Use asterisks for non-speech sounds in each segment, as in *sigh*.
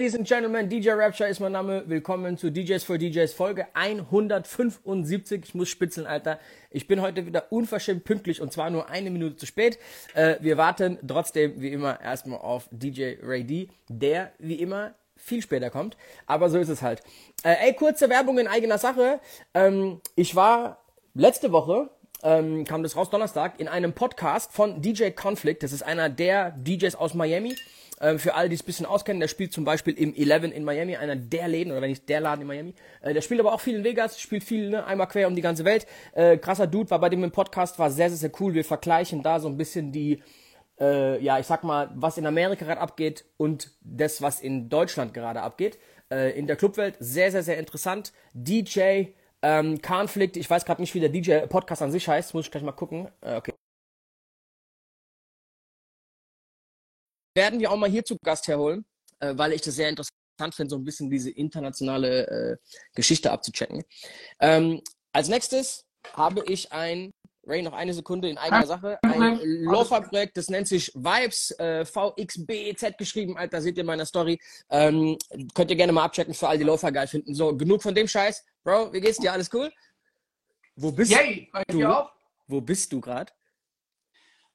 Ladies and Gentlemen, DJ Rapture ist mein Name. Willkommen zu DJs for DJs Folge 175. Ich muss spitzeln, Alter. Ich bin heute wieder unverschämt pünktlich und zwar nur eine Minute zu spät. Äh, wir warten trotzdem wie immer erstmal auf DJ Ray D, der wie immer viel später kommt. Aber so ist es halt. Äh, ey, kurze Werbung in eigener Sache. Ähm, ich war letzte Woche ähm, kam das raus Donnerstag in einem Podcast von DJ Conflict. Das ist einer der DJs aus Miami. Ähm, für alle, die es ein bisschen auskennen, der spielt zum Beispiel im Eleven in Miami, einer der Läden, oder wenn nicht der Laden in Miami. Äh, der spielt aber auch viel in Vegas, spielt viel, ne, einmal quer um die ganze Welt. Äh, krasser Dude, war bei dem im Podcast, war sehr, sehr, sehr cool. Wir vergleichen da so ein bisschen die, äh, ja, ich sag mal, was in Amerika gerade abgeht und das, was in Deutschland gerade abgeht. Äh, in der Clubwelt sehr, sehr, sehr interessant. DJ, ähm, Conflict, ich weiß gerade nicht, wie der DJ-Podcast an sich heißt, muss ich gleich mal gucken. Äh, okay. Werden wir auch mal hier zu Gast herholen, äh, weil ich das sehr interessant finde, so ein bisschen diese internationale äh, Geschichte abzuchecken. Ähm, als nächstes habe ich ein, Ray, noch eine Sekunde in eigener Sache, ein Lofa-Projekt, das nennt sich Vibes, äh, VXBZ geschrieben, Alter, seht ihr in meiner Story. Ähm, könnt ihr gerne mal abchecken für all die Lofa geil finden. So, genug von dem Scheiß. Bro, wie geht's dir? Alles cool? Wo bist Yay, du? Auch? Wo bist du gerade?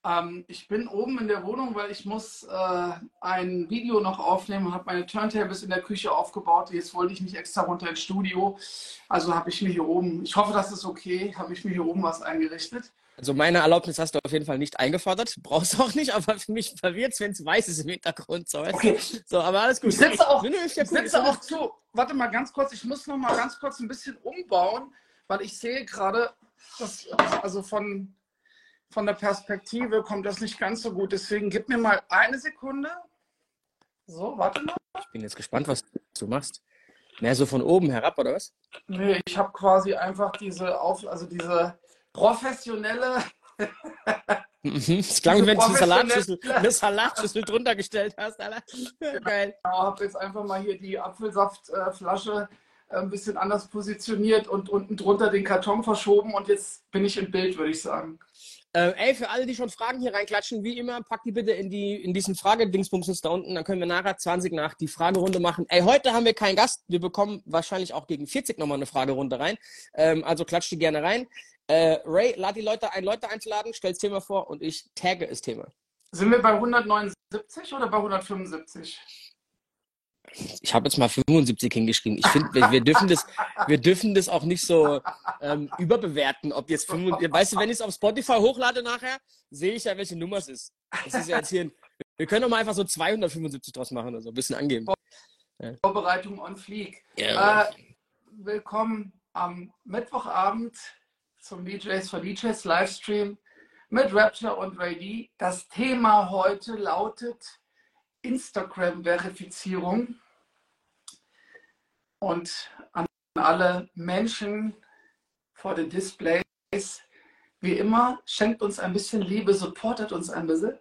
Ähm, ich bin oben in der Wohnung, weil ich muss äh, ein Video noch aufnehmen, habe meine Turntables in der Küche aufgebaut. Jetzt wollte ich nicht extra runter ins Studio. Also habe ich mir hier oben, ich hoffe, das ist okay, habe ich mir hier oben was eingerichtet. Also meine Erlaubnis hast du auf jeden Fall nicht eingefordert. Brauchst auch nicht, aber für *laughs* mich verwirrt wenn es weiß ist im Hintergrund. So, okay. so, aber alles gut. Ich sitze auch, ich sitze auch zu. Warte mal ganz kurz, ich muss noch mal ganz kurz ein bisschen umbauen, weil ich sehe gerade, dass also von von der Perspektive kommt das nicht ganz so gut. Deswegen gib mir mal eine Sekunde. So, warte mal. Ich bin jetzt gespannt, was du machst. Mehr so von oben herab, oder was? Nee, ich habe quasi einfach diese Auf, also diese professionelle. *laughs* Mhm. Es klang, wenn du eine Salatschüssel, eine Salatschüssel drunter gestellt hast, Alter. Geil. Ich habe jetzt einfach mal hier die Apfelsaftflasche äh, ein bisschen anders positioniert und unten drunter den Karton verschoben und jetzt bin ich im Bild, würde ich sagen. Äh, ey, für alle, die schon Fragen hier reinklatschen, wie immer, pack die bitte in, die, in diesen Fragedingsbumsens da unten, dann können wir nachher 20 nach die Fragerunde machen. Ey, heute haben wir keinen Gast, wir bekommen wahrscheinlich auch gegen 40 nochmal eine Fragerunde rein, ähm, also klatscht die gerne rein. Äh, Ray, lad die Leute ein, Leute einzuladen, stell das Thema vor und ich tagge das Thema. Sind wir bei 179 oder bei 175? Ich habe jetzt mal 75 hingeschrieben. Ich finde, wir, wir, dürfen das, wir dürfen das auch nicht so ähm, überbewerten, ob jetzt 75, weißt du, wenn ich es auf Spotify hochlade nachher, sehe ich ja, welche Nummer es ist. Das ist ja jetzt hier, ein, wir können doch mal einfach so 275 draus machen oder so, ein bisschen angeben. Ja. Vorbereitung on Fleek. Ja. Äh, willkommen am Mittwochabend zum DJs for DJs Livestream mit Rapture und Ray D. Das Thema heute lautet Instagram-Verifizierung. Und an alle Menschen vor den Displays, wie immer, schenkt uns ein bisschen Liebe, supportet uns ein bisschen,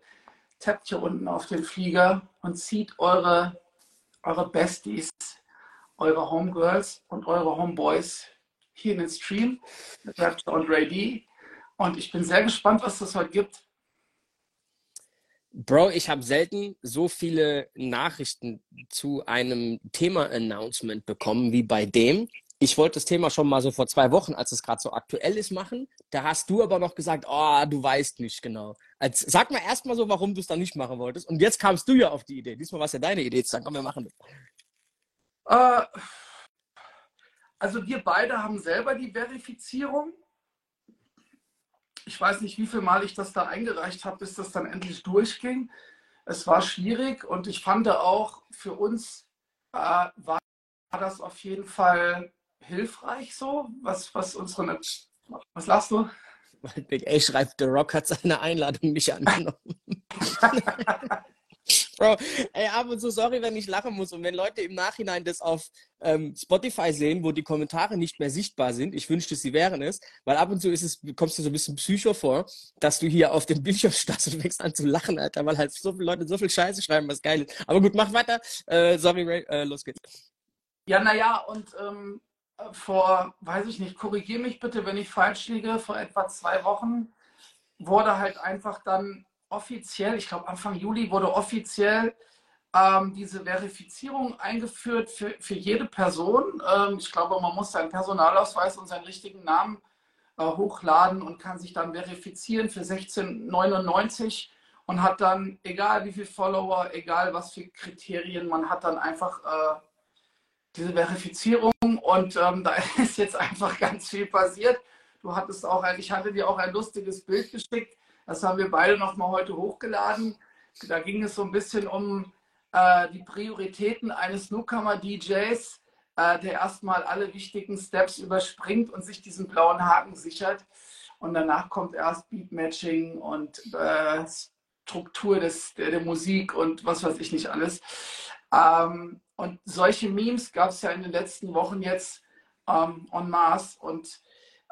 tappt hier unten auf den Flieger und zieht eure, eure Besties, eure Homegirls und eure Homeboys hier in den Stream und Ray D. Und ich bin sehr gespannt, was das heute gibt. Bro, ich habe selten so viele Nachrichten zu einem Thema-Announcement bekommen wie bei dem. Ich wollte das Thema schon mal so vor zwei Wochen, als es gerade so aktuell ist, machen. Da hast du aber noch gesagt, oh, du weißt nicht genau. Als, sag mal erstmal so, warum du es dann nicht machen wolltest. Und jetzt kamst du ja auf die Idee. Diesmal war es ja deine Idee zu sagen, komm, wir machen das. Äh, also wir beide haben selber die Verifizierung ich weiß nicht, wie viel Mal ich das da eingereicht habe, bis das dann endlich durchging. Es war schwierig und ich fand auch für uns äh, war das auf jeden Fall hilfreich so, was, was unsere. Was lachst du? Big A schreibt, The Rock hat seine Einladung nicht angenommen. *laughs* Bro, ey, ab und zu sorry, wenn ich lachen muss. Und wenn Leute im Nachhinein das auf ähm, Spotify sehen, wo die Kommentare nicht mehr sichtbar sind, ich wünschte, sie wären es, weil ab und zu ist es, kommst du so ein bisschen psycho vor, dass du hier auf dem Bildschirm stehst und fängst an zu lachen, Alter, weil halt so viele Leute so viel Scheiße schreiben, was geil ist. Aber gut, mach weiter. Äh, sorry, Ray, äh, los geht's. Ja, naja, und ähm, vor, weiß ich nicht, korrigier mich bitte, wenn ich falsch liege, vor etwa zwei Wochen wurde halt einfach dann offiziell, ich glaube Anfang Juli wurde offiziell ähm, diese Verifizierung eingeführt für, für jede Person. Ähm, ich glaube, man muss seinen Personalausweis und seinen richtigen Namen äh, hochladen und kann sich dann verifizieren für 1699 und hat dann, egal wie viele Follower, egal was für Kriterien, man hat dann einfach äh, diese Verifizierung und ähm, da *laughs* ist jetzt einfach ganz viel passiert. Du hattest auch ich hatte dir auch ein lustiges Bild geschickt, das haben wir beide nochmal heute hochgeladen. Da ging es so ein bisschen um äh, die Prioritäten eines Newcomer-DJs, äh, der erstmal alle wichtigen Steps überspringt und sich diesen blauen Haken sichert. Und danach kommt erst Beatmatching und äh, Struktur des, der, der, Musik und was weiß ich nicht alles. Ähm, und solche Memes gab es ja in den letzten Wochen jetzt ähm, en masse. Und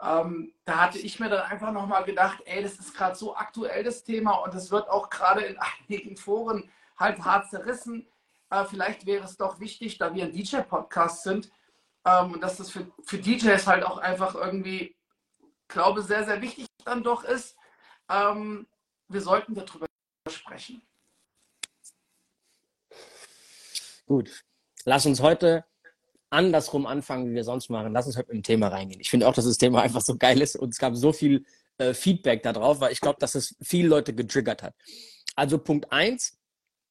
ähm, da hatte ich mir dann einfach nochmal gedacht, ey, das ist gerade so aktuell das Thema und es wird auch gerade in *laughs* einigen Foren halt hart zerrissen. Äh, vielleicht wäre es doch wichtig, da wir ein DJ-Podcast sind, ähm, dass das für, für DJs halt auch einfach irgendwie, glaube sehr, sehr wichtig dann doch ist. Ähm, wir sollten darüber sprechen. Gut, lass uns heute andersrum anfangen, wie wir sonst machen. Lass uns heute im Thema reingehen. Ich finde auch, dass das Thema *laughs* einfach so geil ist und es gab so viel äh, Feedback darauf, weil ich glaube, dass es viele Leute getriggert hat. Also Punkt eins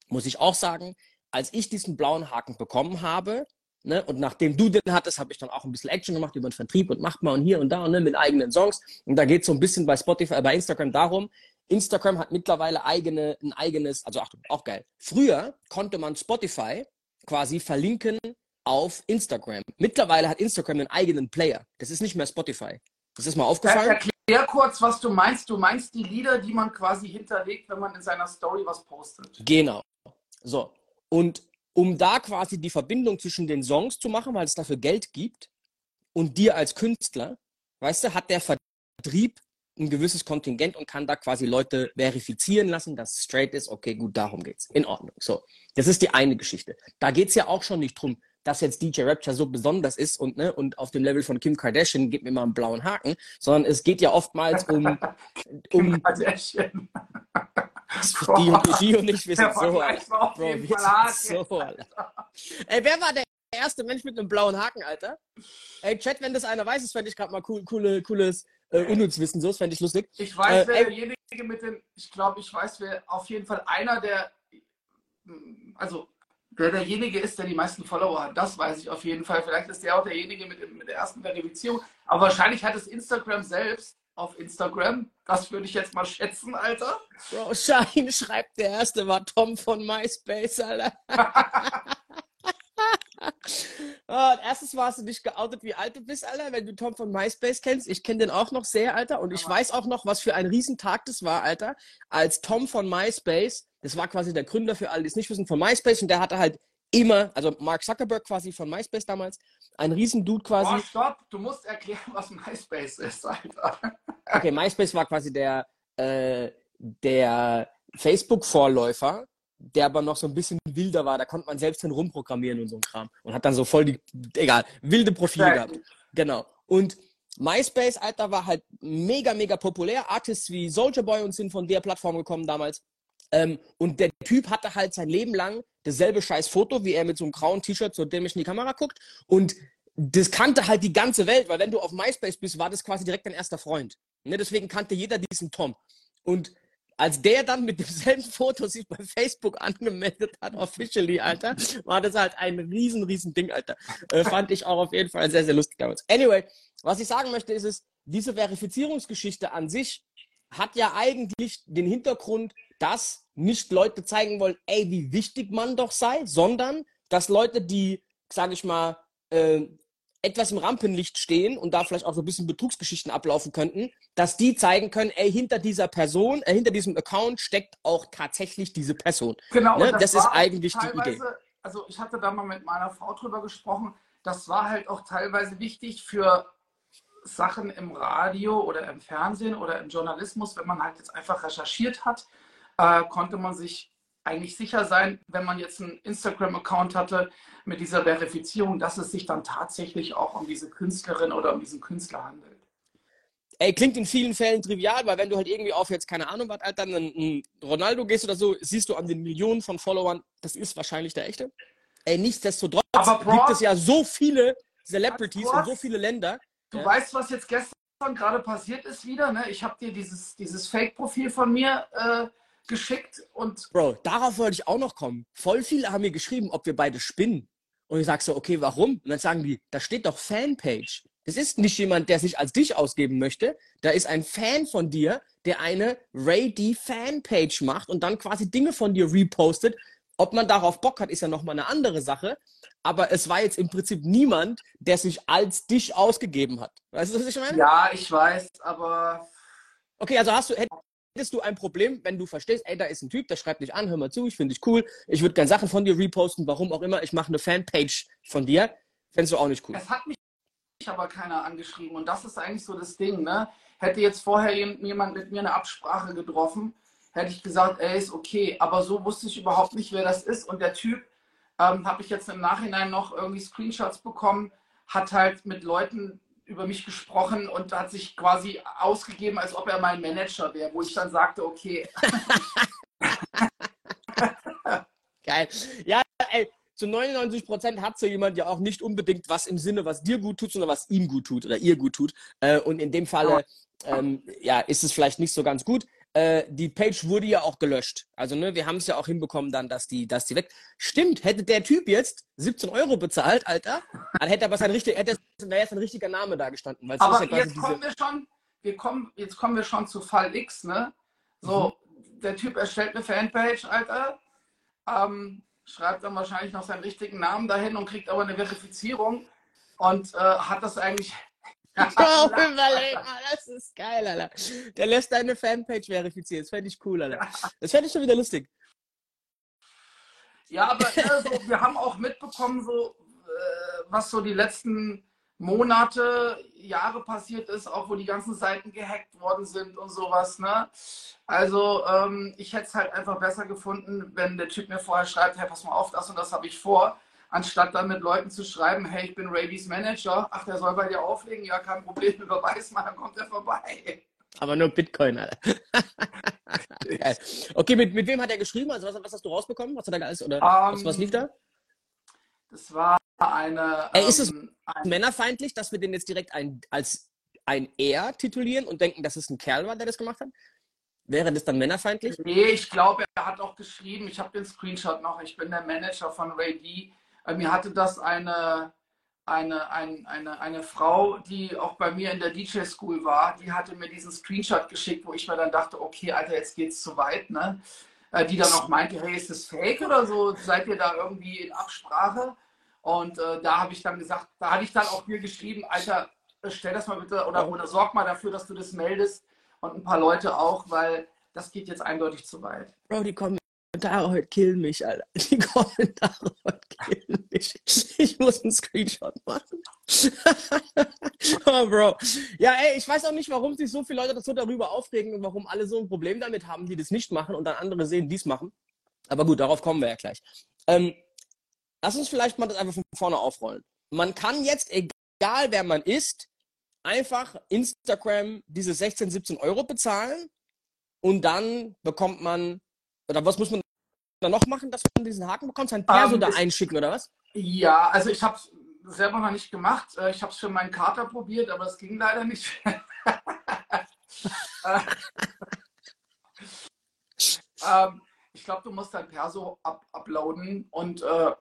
muss ich auch sagen, als ich diesen blauen Haken bekommen habe, ne, und nachdem du den hattest, habe ich dann auch ein bisschen Action gemacht über den Vertrieb und macht mal und hier und da und ne, mit eigenen Songs. Und da geht es so ein bisschen bei Spotify, bei Instagram darum, Instagram hat mittlerweile eigene, ein eigenes, also Achtung, auch geil. Früher konnte man Spotify quasi verlinken auf Instagram. Mittlerweile hat Instagram einen eigenen Player. Das ist nicht mehr Spotify. Das ist mal aufgefallen. Erklär kurz, was du meinst. Du meinst die Lieder, die man quasi hinterlegt, wenn man in seiner Story was postet. Genau. So. Und um da quasi die Verbindung zwischen den Songs zu machen, weil es dafür Geld gibt, und dir als Künstler, weißt du, hat der Vertrieb ein gewisses Kontingent und kann da quasi Leute verifizieren lassen, dass es straight ist. Okay, gut, darum geht's. In Ordnung. So. Das ist die eine Geschichte. Da geht's ja auch schon nicht drum, dass jetzt DJ Rapture so besonders ist und, ne, und auf dem Level von Kim Kardashian gibt mir mal einen blauen Haken, sondern es geht ja oftmals um. *laughs* um Kim Kardashian. *laughs* die, und, die und ich, wir sind so, Bro, wir sind so, Alter. Ey, wer war der erste Mensch mit einem blauen Haken, Alter? Ey, Chat, wenn das einer weiß, das fände ich gerade mal cool, coole, cooles äh, Unnützwissen, so, das fände ich lustig. Ich weiß, äh, wer derjenige mit dem, ich glaube, ich weiß, wer auf jeden Fall einer der, also wer derjenige ist, der die meisten Follower hat. Das weiß ich auf jeden Fall. Vielleicht ist der auch derjenige mit, mit der ersten Verifizierung. Aber wahrscheinlich hat es Instagram selbst auf Instagram. Das würde ich jetzt mal schätzen, Alter. Bro, Shine *laughs* schreibt, der erste war Tom von MySpace, Alter. oh, *laughs* erstens warst du nicht geoutet, wie alt du bist, Alter, wenn du Tom von MySpace kennst. Ich kenne den auch noch sehr, Alter. Und ich weiß auch noch, was für ein Riesentag das war, Alter, als Tom von MySpace das war quasi der Gründer für alle, die es nicht wissen, von MySpace und der hatte halt immer, also Mark Zuckerberg quasi von MySpace damals, ein Riesendude quasi. Oh, stopp, du musst erklären, was MySpace ist, Alter. Okay, MySpace war quasi der, äh, der Facebook-Vorläufer, der aber noch so ein bisschen wilder war. Da konnte man selbst drin rumprogrammieren und so ein Kram. Und hat dann so voll die, egal, wilde Profile okay. gehabt. Genau. Und MySpace, Alter, war halt mega, mega populär. Artists wie Soldier Boy und sind von der Plattform gekommen damals. Ähm, und der Typ hatte halt sein Leben lang dasselbe scheiß Foto, wie er mit so einem grauen T-Shirt so dämlich in die Kamera guckt. Und das kannte halt die ganze Welt, weil wenn du auf MySpace bist, war das quasi direkt dein erster Freund. Ne? Deswegen kannte jeder diesen Tom. Und als der dann mit demselben *laughs* Foto sich bei Facebook angemeldet hat, officially, Alter, war das halt ein riesen, riesen Ding, Alter. Äh, fand ich auch auf jeden Fall sehr, sehr lustig damals. Anyway, was ich sagen möchte, ist es, diese Verifizierungsgeschichte an sich hat ja eigentlich den Hintergrund, dass nicht Leute zeigen wollen, ey, wie wichtig man doch sei, sondern dass Leute, die, sage ich mal, äh, etwas im Rampenlicht stehen und da vielleicht auch so ein bisschen Betrugsgeschichten ablaufen könnten, dass die zeigen können, ey, hinter dieser Person, äh, hinter diesem Account steckt auch tatsächlich diese Person. Genau, ne? das, das ist eigentlich die Idee. Also ich hatte da mal mit meiner Frau drüber gesprochen, das war halt auch teilweise wichtig für Sachen im Radio oder im Fernsehen oder im Journalismus, wenn man halt jetzt einfach recherchiert hat äh, konnte man sich eigentlich sicher sein, wenn man jetzt einen Instagram-Account hatte mit dieser Verifizierung, dass es sich dann tatsächlich auch um diese Künstlerin oder um diesen Künstler handelt. ey, klingt in vielen Fällen trivial, weil wenn du halt irgendwie auf jetzt, keine Ahnung, was, Alter, einen Ronaldo gehst oder so, siehst du an den Millionen von Followern, das ist wahrscheinlich der echte. Ey, nichtsdestotrotz Aber Bro, gibt es ja so viele Celebrities in so viele Länder. Du Ja. weißt, was jetzt gestern gerade passiert ist wieder, ne? Ich habe dir dieses, dieses Fake-Profil von mir äh, geschickt und Bro, darauf wollte ich auch noch kommen. Voll viele haben mir geschrieben, ob wir beide spinnen. Und ich sag so, okay, warum? Und dann sagen die, da steht doch Fanpage. Das ist nicht jemand, der sich als dich ausgeben möchte. Da ist ein Fan von dir, der eine Ray D Fanpage macht und dann quasi Dinge von dir repostet. Ob man darauf Bock hat, ist ja nochmal eine andere Sache. Aber es war jetzt im Prinzip niemand, der sich als dich ausgegeben hat. Weißt du, was ich meine? ja, ich weiß, aber Okay, also hast du, hättest du ein Problem, wenn du verstehst, ey, da ist ein Typ, der schreibt dich an, hör mal zu, ich finde dich cool, ich würde gerne Sachen von dir reposten, warum auch immer, ich mache eine Fanpage von dir, fändest du auch nicht cool. es hat mich aber keiner angeschrieben und das ist eigentlich so das Ding, ne? Hätte jetzt vorher jem- jemand mit mir eine Absprache getroffen, hätte ich gesagt, ey, ist okay, aber so wusste ich überhaupt nicht, wer das ist und der Typ, ähm, habe ich jetzt im Nachhinein noch irgendwie Screenshots bekommen, hat halt mit Leuten über mich gesprochen und hat sich quasi ausgegeben, als ob er mein Manager wäre, wo ich dann sagte, okay, *laughs* Geil. Ja, ey, zu 99 Prozent hat so jemand ja auch nicht unbedingt was im Sinne, was dir gut tut, sondern was ihm gut tut oder ihr gut tut. Äh, und in dem Falle, ähm, ja, ist es vielleicht nicht so ganz gut. Äh, die Page wurde ja auch gelöscht. Also, ne, wir haben es ja auch hinbekommen dann, dass die, dass die weg. Stimmt, hätte der Typ jetzt 17 Euro bezahlt, Alter, dann hätte aber sein richtig, hätte wäre jetzt ein richtiger Name da gestanden. Aber ja jetzt kommen wir schon, wir kommen, jetzt kommen wir schon zu Fall X, ne? So, Mhm. der Typ erstellt eine Fanpage, Alter, ähm, schreibt dann wahrscheinlich noch seinen richtigen Namen dahin und kriegt aber eine Verifizierung und äh, hat das eigentlich. *laughs* Oh, überleg mal, das ist geil, Alter. Der lässt deine Fanpage verifizieren. Das fände ich cool, Alter. Das fände ich schon wieder lustig. Ja, aber äh, so, wir haben auch mitbekommen, so, äh, was so die letzten Monate, Jahre passiert ist, auch wo die ganzen Seiten gehackt worden sind und sowas. Ne? Also ähm, ich hätte es halt einfach besser gefunden, wenn der Typ mir vorher schreibt, hey, pass mal auf, das und das habe ich vor, anstatt dann mit Leuten zu schreiben, hey, ich bin Rabies Manager, ach, der soll bei dir auflegen, ja, kein Problem, *laughs* überweis mal, dann kommt er vorbei. Aber nur Bitcoin, Alter. *laughs* Okay, mit, mit wem hat er geschrieben? Also was, was hast du rausbekommen? Was hat er da alles? Oder was, Ähm, was lief da? Das war eine. Ey, ist es- ähm, ein- Männerfeindlich, dass wir den jetzt direkt ein, als ein Er titulieren und denken, dass es ein Kerl war, der das gemacht hat? Wäre das dann männerfeindlich? Nee, ich glaube, er hat auch geschrieben, ich habe den Screenshot noch, ich bin der Manager von Ray D. Mir hatte das eine, eine, ein, eine, eine Frau, die auch bei mir in der DJ School war, die hatte mir diesen Screenshot geschickt, wo ich mir dann dachte, okay, Alter, jetzt geht's zu weit, ne? Äh, Die dann auch meinte, hey, ist das fake oder so? Seid ihr da irgendwie in Absprache? Und äh, da habe ich dann gesagt, da hatte ich dann auch dir geschrieben, Alter, äh, stell das mal bitte oder, oder sorg mal dafür, dass du das meldest und ein paar Leute auch, weil das geht jetzt eindeutig zu weit. Bro, die Kommentare heute killen mich, Alter. *laughs* Die Kommentare heute killen mich. Ich muss einen Screenshot machen. *laughs* oh, Bro. Ja, ey, ich weiß auch nicht, warum sich so viele Leute das so darüber aufregen und warum alle so ein Problem damit haben, die das nicht machen und dann andere sehen, die es machen. Aber gut, darauf kommen wir ja gleich. Ähm, lass uns vielleicht mal das einfach von vorne aufrollen. Man kann jetzt, egal wer man ist, einfach Instagram diese 16, 17 Euro bezahlen und dann bekommt man, oder was muss man dann noch machen, dass man diesen Haken bekommt? Sein Perso Ähm, da einschicken oder was? Ja, also ich habe es selber noch nicht gemacht. Äh, Ich habe es für meinen Kater probiert, aber es ging leider nicht. Äh, *laughs* ähm, ich glaube, du musst dein Perso up uploaden und äh,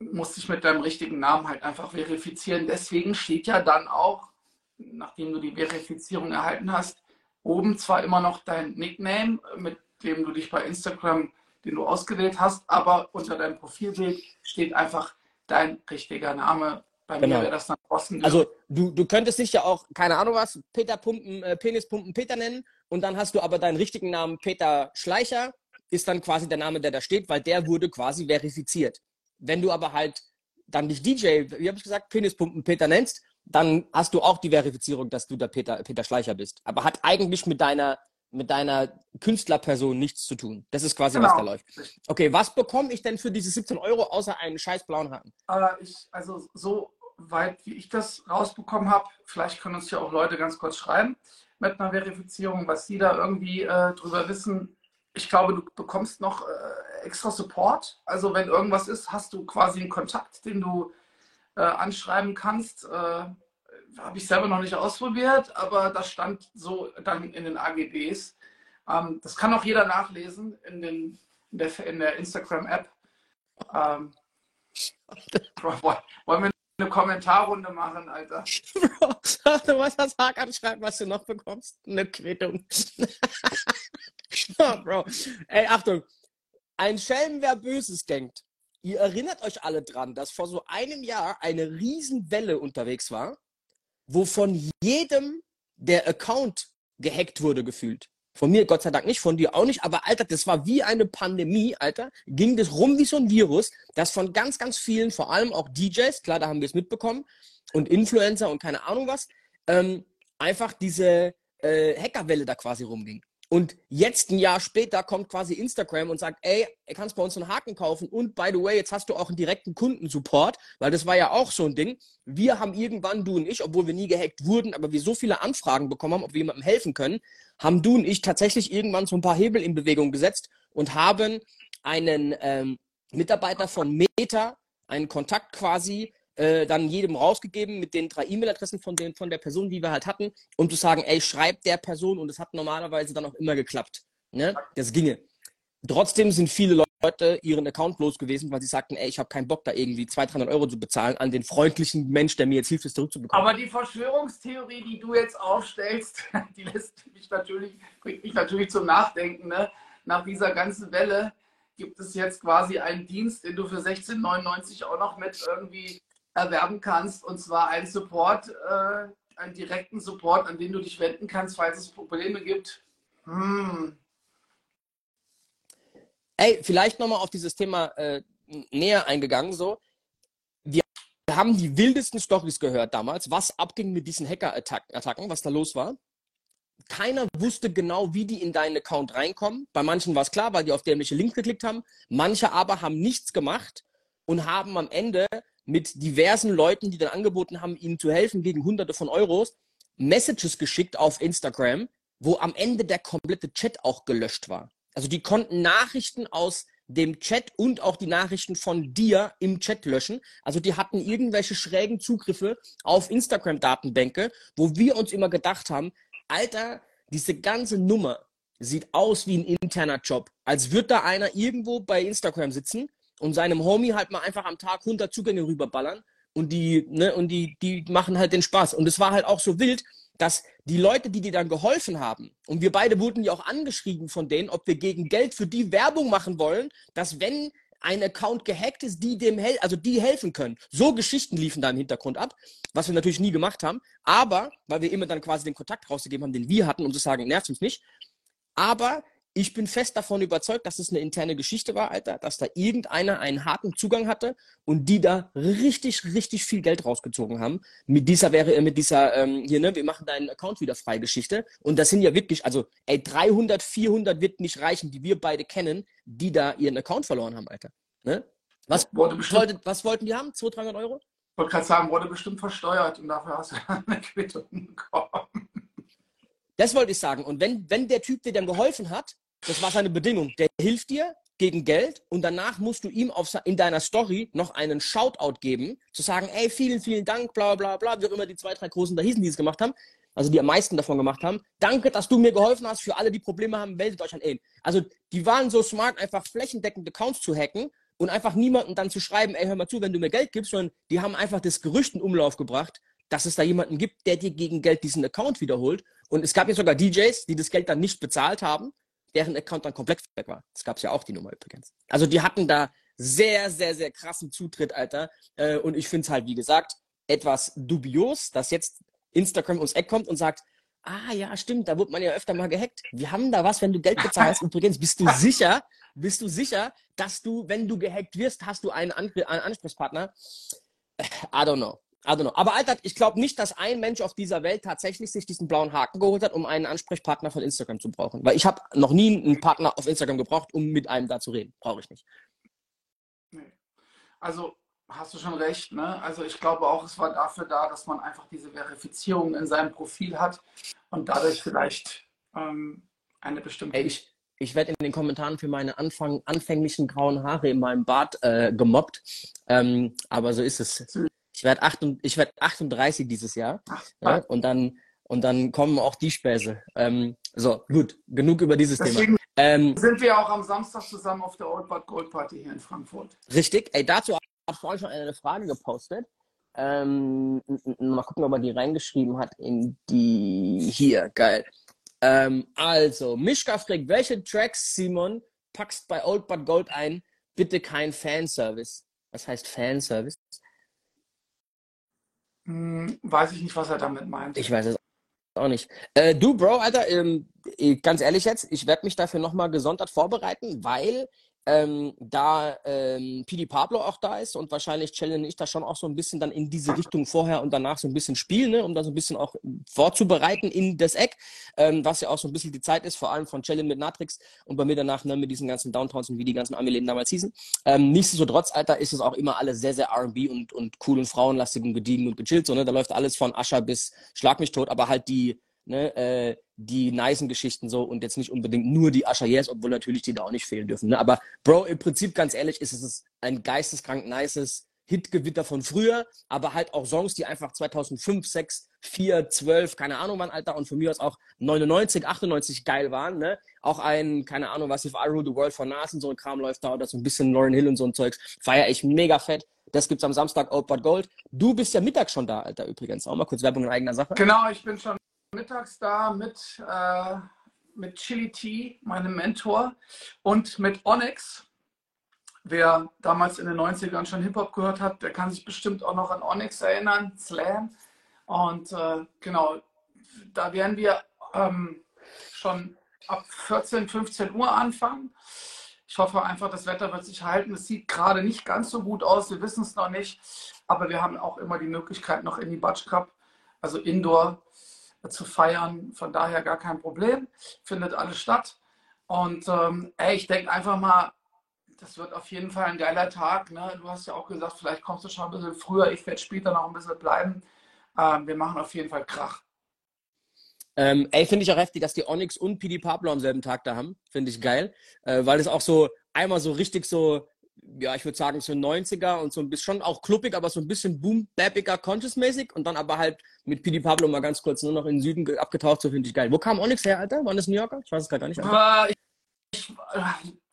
musst dich mit deinem richtigen Namen halt einfach verifizieren. Deswegen steht ja dann auch, nachdem du die Verifizierung erhalten hast, oben zwar immer noch dein Nickname, mit dem du dich bei Instagram, den du ausgewählt hast, aber unter deinem Profilbild steht einfach dein richtiger Name. Bei Genau. mir wäre das dann Osten. Also du, du könntest dich ja auch, keine Ahnung was, Peter Pumpen, äh, Penispumpen Peter nennen und dann hast du aber deinen richtigen Namen Peter Schleicher, ist dann quasi der Name, der da steht, weil der wurde quasi verifiziert. Wenn du aber halt dann dich DJ, wie habe ich gesagt, Penispumpen Peter nennst, dann hast du auch die Verifizierung, dass du der Peter, Peter Schleicher bist. Aber hat eigentlich mit deiner, mit deiner Künstlerperson nichts zu tun. Das ist quasi, was da läuft. Okay, was bekomme ich denn für diese 17 Euro außer einen scheiß blauen Haken? Äh, ich, also so weit, wie ich das rausbekommen habe, vielleicht können uns ja auch Leute ganz kurz schreiben. mit einer Verifizierung, was die da irgendwie äh, drüber wissen. Ich glaube, du bekommst noch äh, extra Support. Also wenn irgendwas ist, hast du quasi einen Kontakt, den du äh, anschreiben kannst. Habe ich selber noch nicht ausprobiert, aber das stand so dann in den AGBs. Ähm, das kann auch jeder nachlesen in, den, in der, in der Instagram-App. Ähm, *laughs* wollen wir eine Kommentarrunde machen, Alter? Bro, *laughs* du weißt, was Hakan schreibt, was du noch bekommst? Eine Quittung. oh, *laughs* Bro. Ey, Achtung. Ein Schelm, wer Böses denkt. Ihr erinnert euch alle dran, dass vor so einem Jahr eine Riesenwelle unterwegs war, wo von jedem der Account gehackt wurde, gefühlt. Von mir Gott sei Dank nicht, von dir auch nicht, aber Alter, das war wie eine Pandemie, Alter. Ging das rum wie so ein Virus, das von ganz, ganz vielen, vor allem auch DJs, klar, da haben wir es mitbekommen, und Influencer und keine Ahnung was, ähm, einfach diese äh, Hackerwelle da quasi rumging. Und jetzt ein Jahr später kommt quasi Instagram und sagt, ey, du kannst bei uns einen Haken kaufen und by the way, jetzt hast du auch einen direkten Kundensupport, weil das war ja auch so ein Ding. Wir haben irgendwann, du und ich, obwohl wir nie gehackt wurden, aber wir so viele Anfragen bekommen haben, ob wir jemandem helfen können, haben du und ich tatsächlich irgendwann so ein paar Hebel in Bewegung gesetzt und haben einen ähm, Mitarbeiter von Meta, einen Kontakt quasi, äh, dann jedem rausgegeben mit den drei E-Mail-Adressen von, von der Person, die wir halt hatten, um zu sagen, ey, schreib der Person und es hat normalerweise dann auch immer geklappt. Ne? Das ginge. Trotzdem sind viele Leute ihren Account los gewesen, weil sie sagten, ey, ich habe keinen Bock, da irgendwie 200, 300 Euro zu bezahlen an den freundlichen Mensch, der mir jetzt hilft, es zurückzubekommen. Aber die Verschwörungstheorie, die du jetzt aufstellst, *laughs* die lässt mich natürlich, bringt mich natürlich zum Nachdenken. Ne? Nach dieser ganzen Welle gibt es jetzt quasi einen Dienst, den du für 16,99 auch noch mit irgendwie erwerben kannst, und zwar einen Support, äh, einen direkten Support, an den du dich wenden kannst, falls es Probleme gibt. Hm. Ey, vielleicht nochmal auf dieses Thema äh, näher eingegangen. So, wir haben die wildesten Stories gehört damals, was abging mit diesen Hacker-Attacken, was da los war. Keiner wusste genau, wie die in deinen Account reinkommen. Bei manchen war es klar, weil die auf dämliche Links geklickt haben. Manche aber haben nichts gemacht und haben am Ende mit diversen Leuten, die dann angeboten haben, ihnen zu helfen gegen hunderte von Euros, Messages geschickt auf Instagram, wo am Ende der komplette Chat auch gelöscht war. Also die konnten Nachrichten aus dem Chat und auch die Nachrichten von dir im Chat löschen. Also die hatten irgendwelche schrägen Zugriffe auf Instagram-Datenbänke, wo wir uns immer gedacht haben, Alter, diese ganze Nummer sieht aus wie ein interner Job. Als würde da einer irgendwo bei Instagram sitzen und seinem Homie halt mal einfach am Tag 100 Zugänge rüberballern und die, ne, und die, die machen halt den Spaß. Und es war halt auch so wild, dass die Leute, die dir dann geholfen haben, und wir beide wurden ja auch angeschrieben von denen, ob wir gegen Geld für die Werbung machen wollen, dass wenn ein Account gehackt ist, die dem hel also die helfen können. So Geschichten liefen da im Hintergrund ab, was wir natürlich nie gemacht haben, aber weil wir immer dann quasi den Kontakt rausgegeben haben, den wir hatten, um zu sagen, nervt uns nicht. Aber ich bin fest davon überzeugt, dass es eine interne Geschichte war, Alter, dass da irgendeiner einen harten Zugang hatte und die da richtig, richtig viel Geld rausgezogen haben. Mit dieser wäre, mit dieser, ähm, hier, ne, wir machen deinen Account wieder frei Geschichte. Und das sind ja wirklich, also, ey, 300, 400 wird nicht reichen, die wir beide kennen, die da ihren Account verloren haben, Alter. Ne? Was, wollte, was wollten die haben? 200, 300 Euro? Ich wollte gerade sagen, wurde bestimmt versteuert und dafür hast du eine Quittung bekommen. Das wollte ich sagen. Und wenn, wenn der Typ dir dann geholfen hat, das war seine Bedingung. Der hilft dir gegen Geld und danach musst du ihm auf, in deiner Story noch einen Shoutout geben, zu sagen, ey, vielen, vielen Dank, bla bla bla, wie auch immer die zwei, drei Großen da hießen, die es gemacht haben, also die am meisten davon gemacht haben. Danke, dass du mir geholfen hast. Für alle, die Probleme haben, meldet euch an AIM. Also die waren so smart, einfach flächendeckend Accounts zu hacken und einfach niemanden dann zu schreiben, ey, hör mal zu, wenn du mir Geld gibst, sondern die haben einfach das Gerücht in Umlauf gebracht, dass es da jemanden gibt, der dir gegen Geld diesen Account wiederholt. Und es gab ja sogar DJs, die das Geld dann nicht bezahlt haben deren Account dann komplett weg war. Das gab es ja auch die Nummer übrigens. Also die hatten da sehr, sehr, sehr krassen Zutritt, Alter. Äh, und ich finde es halt, wie gesagt, etwas dubios, dass jetzt Instagram ums Eck kommt und sagt, ah ja, stimmt, da wurde man ja öfter mal gehackt. Wir haben da was, wenn du Geld bezahlst. *laughs* Übrigens, bist du sicher, bist du sicher, dass du, wenn du gehackt wirst, hast du einen, An einen Ansprechpartner? I don't know. I don't know. Aber Alter, ich glaube nicht, dass ein Mensch auf dieser Welt tatsächlich sich diesen blauen Haken geholt hat, um einen Ansprechpartner von Instagram zu brauchen. Weil ich habe noch nie einen Partner auf Instagram gebraucht, um mit einem da zu reden. Brauche ich nicht. Nee. Also hast du schon recht. Ne? Also ich glaube auch, es war dafür da, dass man einfach diese Verifizierung in seinem Profil hat und dadurch vielleicht ähm, eine bestimmte. Ey, ich, ich werde in den Kommentaren für meine Anfang, anfänglichen grauen Haare in meinem Bart äh, gemobbt. Ähm, aber so ist es. Ich werde werd 38 dieses Jahr. Ach, ja, und dann und dann kommen auch die Späße. Ähm, so, gut, genug über dieses Deswegen Thema. Ähm, sind wir auch am Samstag zusammen auf der Old Bad Gold Party hier in Frankfurt. Richtig. Ey, dazu hat vorhin schon eine Frage gepostet. Ähm, mal gucken, ob er die reingeschrieben hat in die hier. Geil. Ähm, also, Mischka fragt, welche Tracks, Simon, packst bei Old But Gold ein? Bitte kein Fanservice. Was heißt Fanservice? Hm, weiß ich nicht, was er damit meint. Ich weiß es auch nicht. Äh, du, Bro, Alter, ähm, ganz ehrlich jetzt, ich werde mich dafür nochmal gesondert vorbereiten, weil ähm, da ähm, PD Pablo auch da ist und wahrscheinlich challenge ich da schon auch so ein bisschen dann in diese Richtung vorher und danach so ein bisschen spielen, ne, um da so ein bisschen auch vorzubereiten in das Eck, ähm, was ja auch so ein bisschen die Zeit ist, vor allem von Challenge mit Natrix und bei mir danach ne, mit diesen ganzen Downtowns und wie die ganzen Army-Läden damals hießen. Ähm, nichtsdestotrotz, Alter, ist es auch immer alles sehr, sehr R&B und, und cool und frauenlastig und gediegen und gechillt, so, ne, da läuft alles von Ascher bis Schlag mich tot, aber halt die ne, äh, die nicen Geschichten so und jetzt nicht unbedingt nur die Usher Yes, obwohl natürlich die da auch nicht fehlen dürfen. Ne? Aber Bro, im Prinzip ganz ehrlich ist es ein geisteskrank nices Hitgewitter von früher, aber halt auch Songs, die einfach 2005, 6, 4, 12, keine Ahnung wann, Alter, und von mir aus auch 99, 98 geil waren, ne? Auch ein, keine Ahnung, was If I Rule the World von Nas und so ein Kram läuft da oder so ein bisschen Lauren Hill und so ein Zeugs. Feier ich mega fett. Das gibt's am Samstag, Old But Gold. Du bist ja Mittag schon da, Alter, übrigens. Auch mal kurz Werbung in eigener Sache. Genau, ich bin schon mittags da mit, äh, mit Chili T, meinem Mentor, und mit Onyx. Wer damals in den 90ern schon Hip-Hop gehört hat, der kann sich bestimmt auch noch an Onyx erinnern, Slam. Und äh, genau, da werden wir ähm, schon ab 14, 15 Uhr anfangen. Ich hoffe einfach, das Wetter wird sich halten. Es sieht gerade nicht ganz so gut aus, wir wissen es noch nicht. Aber wir haben auch immer die Möglichkeit, noch in die Batsch Cup, also Indoor, zu feiern. Von daher gar kein Problem. Findet alles statt. Und ähm, ey, ich denke einfach mal, das wird auf jeden Fall ein geiler Tag. Ne? Du hast ja auch gesagt, vielleicht kommst du schon ein bisschen früher. Ich werde später noch ein bisschen bleiben. Ähm, wir machen auf jeden Fall Krach. Ähm, ey, finde ich auch heftig, dass die Onyx und PD Pablo am selben Tag da haben. Finde ich geil. Äh, weil es auch so einmal so richtig so ja, ich würde sagen, so 90er und so ein bisschen schon auch kluppig, aber so ein bisschen boom bappiger conscious-mäßig und dann aber halt mit PD Pablo mal ganz kurz nur noch in den Süden abgetaucht, so finde ich geil. Wo kam Onyx her, Alter? Waren das New Yorker? Ich weiß es gerade gar nicht. Äh, ich,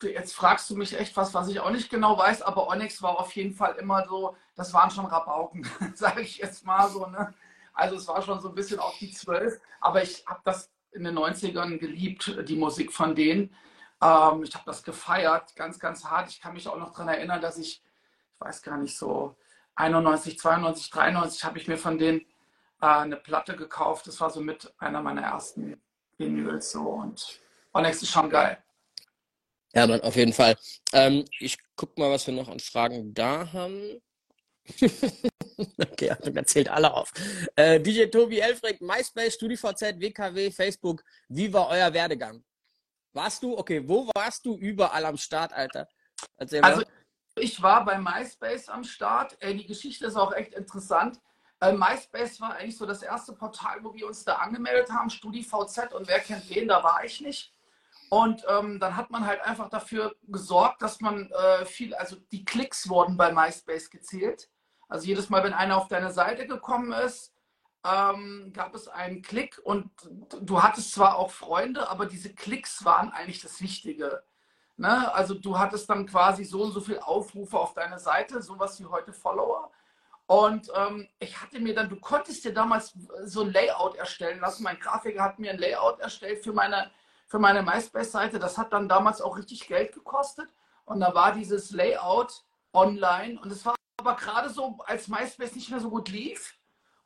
äh, jetzt fragst du mich echt was, was ich auch nicht genau weiß, aber Onyx war auf jeden Fall immer so, das waren schon Rabauken, *laughs* sage ich jetzt mal so, ne? Also es war schon so ein bisschen auf die Zwölf, aber ich habe das in den 90ern geliebt, die Musik von denen. Ähm, ich habe das gefeiert, ganz, ganz hart. Ich kann mich auch noch daran erinnern, dass ich, ich weiß gar nicht, so 91, 92, 93 habe ich mir von denen äh, eine Platte gekauft. Das war so mit einer meiner ersten Vinyls so und Onyx ist schon geil. Ja, man, auf jeden Fall. Ähm, ich guck mal, was wir noch an Fragen da haben. *laughs* okay, dann zählt alle auf. Äh, DJ Tobi Elfrick, MySpace, StudiVZ, WKW, Facebook. Wie war euer Werdegang? Warst du, okay, wo warst du überall am Start, Alter? also, ich war bei MySpace am Start. Ey, die Geschichte ist auch echt interessant. Äh, MySpace war eigentlich so das erste Portal, wo wir uns da angemeldet haben, StudiVZ und wer kennt wen, da war ich nicht. Und ähm, dann hat man halt einfach dafür gesorgt, dass man äh, viel, also die Klicks wurden bei MySpace gezählt. Also jedes Mal, wenn einer auf deine Seite gekommen ist, ähm, gab es einen Klick und du hattest zwar auch Freunde, aber diese Klicks waren eigentlich das Wichtige. Ne? Also du hattest dann quasi so und so viel Aufrufe auf deine Seite, sowas wie heute Follower. Und ähm, ich hatte mir dann, du konntest dir damals so ein Layout erstellen lassen. Mein Grafiker hat mir ein Layout erstellt für meine, für meine MySpace-Seite. Das hat dann damals auch richtig Geld gekostet. Und da war dieses Layout online. Und es war aber gerade so, als MySpace nicht mehr so gut lief,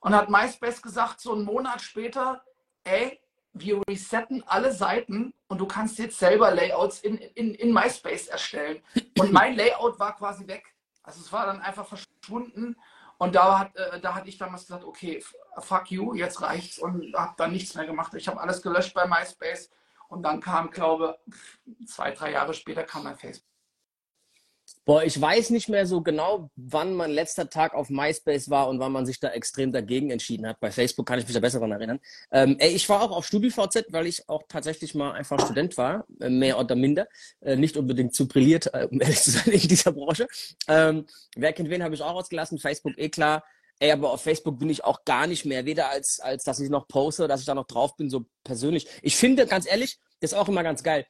und hat MySpace gesagt, so einen Monat später, ey, wir resetten alle Seiten und du kannst jetzt selber Layouts in, in, in MySpace erstellen. Und mein Layout war quasi weg. Also es war dann einfach verschwunden. Und da, hat, äh, da hatte ich damals gesagt, okay, fuck you, jetzt reicht's und habe dann nichts mehr gemacht. Ich habe alles gelöscht bei MySpace und dann kam, glaube zwei, drei Jahre später kam mein Facebook. Boah, ich weiß nicht mehr so genau, wann mein letzter Tag auf MySpace war und wann man sich da extrem dagegen entschieden hat. Bei Facebook kann ich mich da besser daran erinnern. Ähm, ey, ich war auch auf StudiVZ, weil ich auch tatsächlich mal einfach Student war, äh, mehr oder minder. Äh, nicht unbedingt zu brilliert, äh, um ehrlich *laughs* zu sein, in dieser Branche. Ähm, wer kennt wen, habe ich auch ausgelassen. Facebook, eh klar. Ey, aber auf Facebook bin ich auch gar nicht mehr, weder als, als dass ich noch poste, dass ich da noch drauf bin, so persönlich. Ich finde, ganz ehrlich, das ist auch immer ganz geil.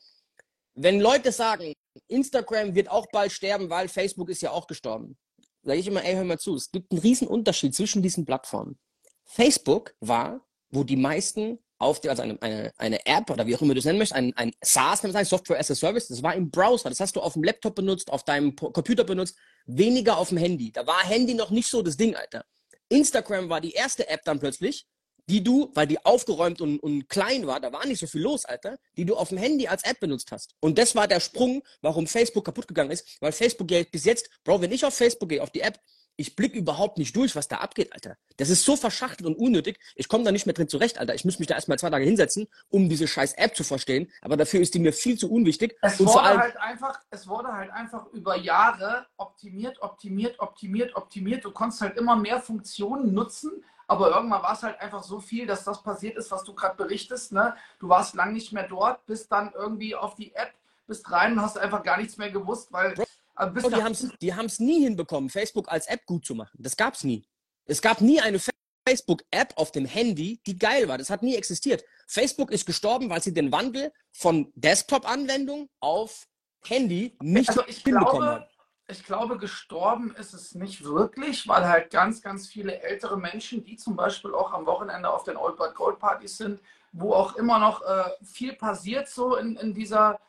Wenn Leute sagen, Instagram wird auch bald sterben, weil Facebook ist ja auch gestorben, sage ich immer, ey, hör mal zu, es gibt einen riesen Unterschied zwischen diesen Plattformen. Facebook war, wo die meisten auf die, also eine, eine, eine App oder wie auch immer du es nennen möchtest, ein, ein SaaS, Software as a Service, das war im Browser, das hast du auf dem Laptop benutzt, auf deinem Computer benutzt, weniger auf dem Handy. Da war Handy noch nicht so das Ding, Alter. Instagram war die erste App dann plötzlich, die du, weil die aufgeräumt und, und klein war, da war nicht so viel los, Alter, die du auf dem Handy als App benutzt hast. Und das war der Sprung, warum Facebook kaputt gegangen ist, weil Facebook ja bis jetzt, Bro, wenn ich auf Facebook gehe, auf die App, ich blicke überhaupt nicht durch, was da abgeht, Alter. Das ist so verschachtelt und unnötig. Ich komme da nicht mehr drin zurecht, Alter. Ich muss mich da erstmal zwei Tage hinsetzen, um diese scheiß App zu verstehen. Aber dafür ist die mir viel zu unwichtig. Es und wurde halt einfach, es wurde halt einfach über Jahre optimiert, optimiert, optimiert, optimiert. Du konntest halt immer mehr Funktionen nutzen, aber irgendwann war es halt einfach so viel, dass das passiert ist, was du gerade berichtest. Ne? Du warst lang nicht mehr dort, bist dann irgendwie auf die App, bist rein und hast einfach gar nichts mehr gewusst, weil. Äh, die haben es die haben's nie hinbekommen, Facebook als App gut zu machen. Das gab es nie. Es gab nie eine Facebook-App auf dem Handy, die geil war. Das hat nie existiert. Facebook ist gestorben, weil sie den Wandel von Desktop-Anwendung auf Handy nicht also ich hinbekommen glaube, haben ich glaube, gestorben ist es nicht wirklich, weil halt ganz, ganz viele ältere Menschen, die zum Beispiel auch am Wochenende auf den Old But Gold Partys sind, wo auch immer noch äh, viel passiert so in, in dieser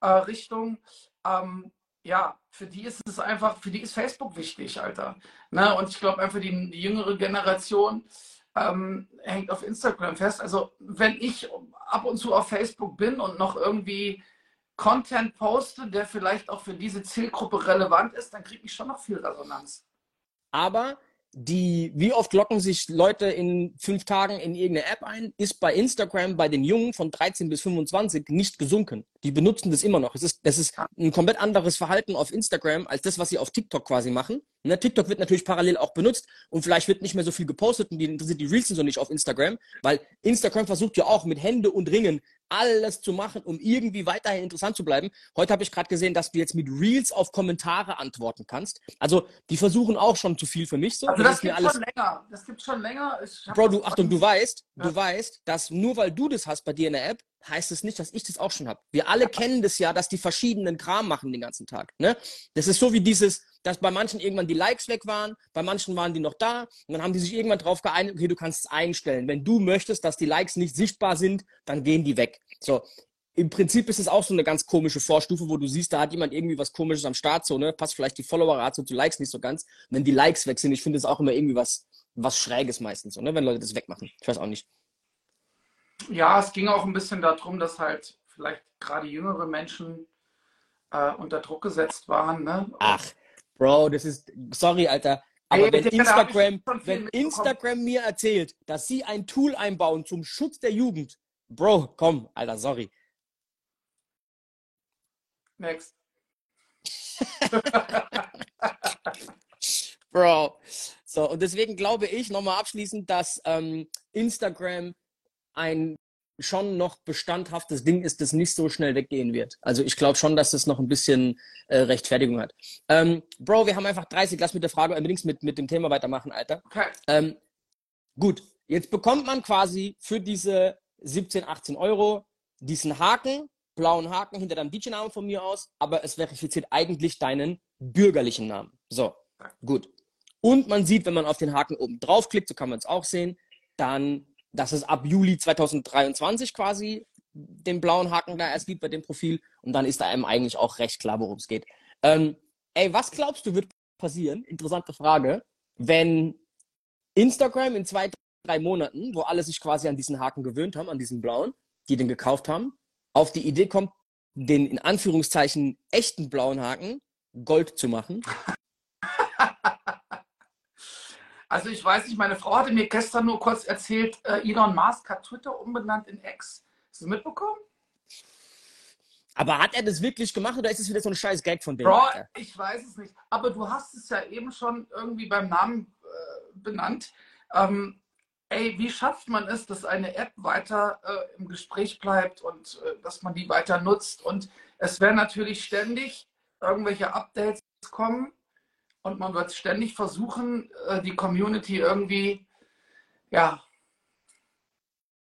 äh, Richtung. Ähm, ja, für die ist es einfach, für die ist Facebook wichtig, Alter. Ne? Und ich glaube einfach, die, die jüngere Generation ähm, hängt auf Instagram fest. Also wenn ich ab und zu auf Facebook bin und noch irgendwie Content poste, der vielleicht auch für diese Zielgruppe relevant ist, dann kriege ich schon noch viel Resonanz. Aber die, wie oft locken sich Leute in fünf Tagen in irgendeine App ein, ist bei Instagram bei den Jungen von 13 bis 25 nicht gesunken. Die benutzen das immer noch. Es ist, das ist ein komplett anderes Verhalten auf Instagram als das, was sie auf TikTok quasi machen. Ne, TikTok wird natürlich parallel auch benutzt und vielleicht wird nicht mehr so viel gepostet und die interessiert die Reels so nicht auf Instagram, weil Instagram versucht ja auch mit Hände und Ringen alles zu machen, um irgendwie weiterhin interessant zu bleiben. Heute habe ich gerade gesehen, dass du jetzt mit Reels auf Kommentare antworten kannst. Also die versuchen auch schon zu viel für mich. So. Also das, das gibt alles... schon länger. Das gibt schon länger. Bro, du, Achtung, du weißt, ja. du weißt, dass nur weil du das hast bei dir in der App, heißt es nicht, dass ich das auch schon habe. Wir alle kennen das ja, dass die verschiedenen Kram machen den ganzen Tag. Ne? Das ist so wie dieses, dass bei manchen irgendwann die Likes weg waren, bei manchen waren die noch da und dann haben die sich irgendwann drauf geeinigt, okay, du kannst es einstellen. Wenn du möchtest, dass die Likes nicht sichtbar sind, dann gehen die weg. So. Im Prinzip ist es auch so eine ganz komische Vorstufe, wo du siehst, da hat jemand irgendwie was Komisches am Start, so, ne? Passt vielleicht die Follower-Rate zu Likes nicht so ganz. Und wenn die Likes weg sind, ich finde es auch immer irgendwie was, was Schräges meistens, so, ne? Wenn Leute das wegmachen. Ich weiß auch nicht. Ja, es ging auch ein bisschen darum, dass halt vielleicht gerade jüngere Menschen äh, unter Druck gesetzt waren. Ne? Ach, Bro, das ist, sorry, Alter. Aber hey, wenn Instagram, wenn Instagram mir erzählt, dass sie ein Tool einbauen zum Schutz der Jugend, Bro, komm, Alter, sorry. Next. *laughs* Bro. So, und deswegen glaube ich nochmal abschließend, dass ähm, Instagram ein schon noch bestandhaftes Ding ist, das nicht so schnell weggehen wird. Also ich glaube schon, dass das noch ein bisschen äh, Rechtfertigung hat. Ähm, Bro, wir haben einfach 30, lass mit der Frage unbedingt mit, mit dem Thema weitermachen, Alter. Okay. Ähm, gut, jetzt bekommt man quasi für diese 17, 18 Euro diesen Haken, blauen Haken hinter deinem DJ-Namen von mir aus, aber es verifiziert eigentlich deinen bürgerlichen Namen. So, gut. Und man sieht, wenn man auf den Haken oben draufklickt, so kann man es auch sehen, dann dass es ab Juli 2023 quasi den blauen Haken da erst gibt bei dem Profil und dann ist da einem eigentlich auch recht klar, worum es geht. Ähm, ey, was glaubst du wird passieren? Interessante Frage, wenn Instagram in zwei, drei Monaten, wo alle sich quasi an diesen Haken gewöhnt haben, an diesen blauen, die den gekauft haben, auf die Idee kommt, den in Anführungszeichen echten blauen Haken Gold zu machen *laughs* Also ich weiß nicht, meine Frau hatte mir gestern nur kurz erzählt, äh, Elon Musk hat Twitter umbenannt in X. Hast du mitbekommen? Aber hat er das wirklich gemacht oder ist es wieder so ein scheiß Gag von dem? Bro, ich weiß es nicht. Aber du hast es ja eben schon irgendwie beim Namen äh, benannt. Ähm, ey, wie schafft man es, dass eine App weiter äh, im Gespräch bleibt und äh, dass man die weiter nutzt? Und es werden natürlich ständig irgendwelche Updates kommen und man wird ständig versuchen, äh, die Community irgendwie ja,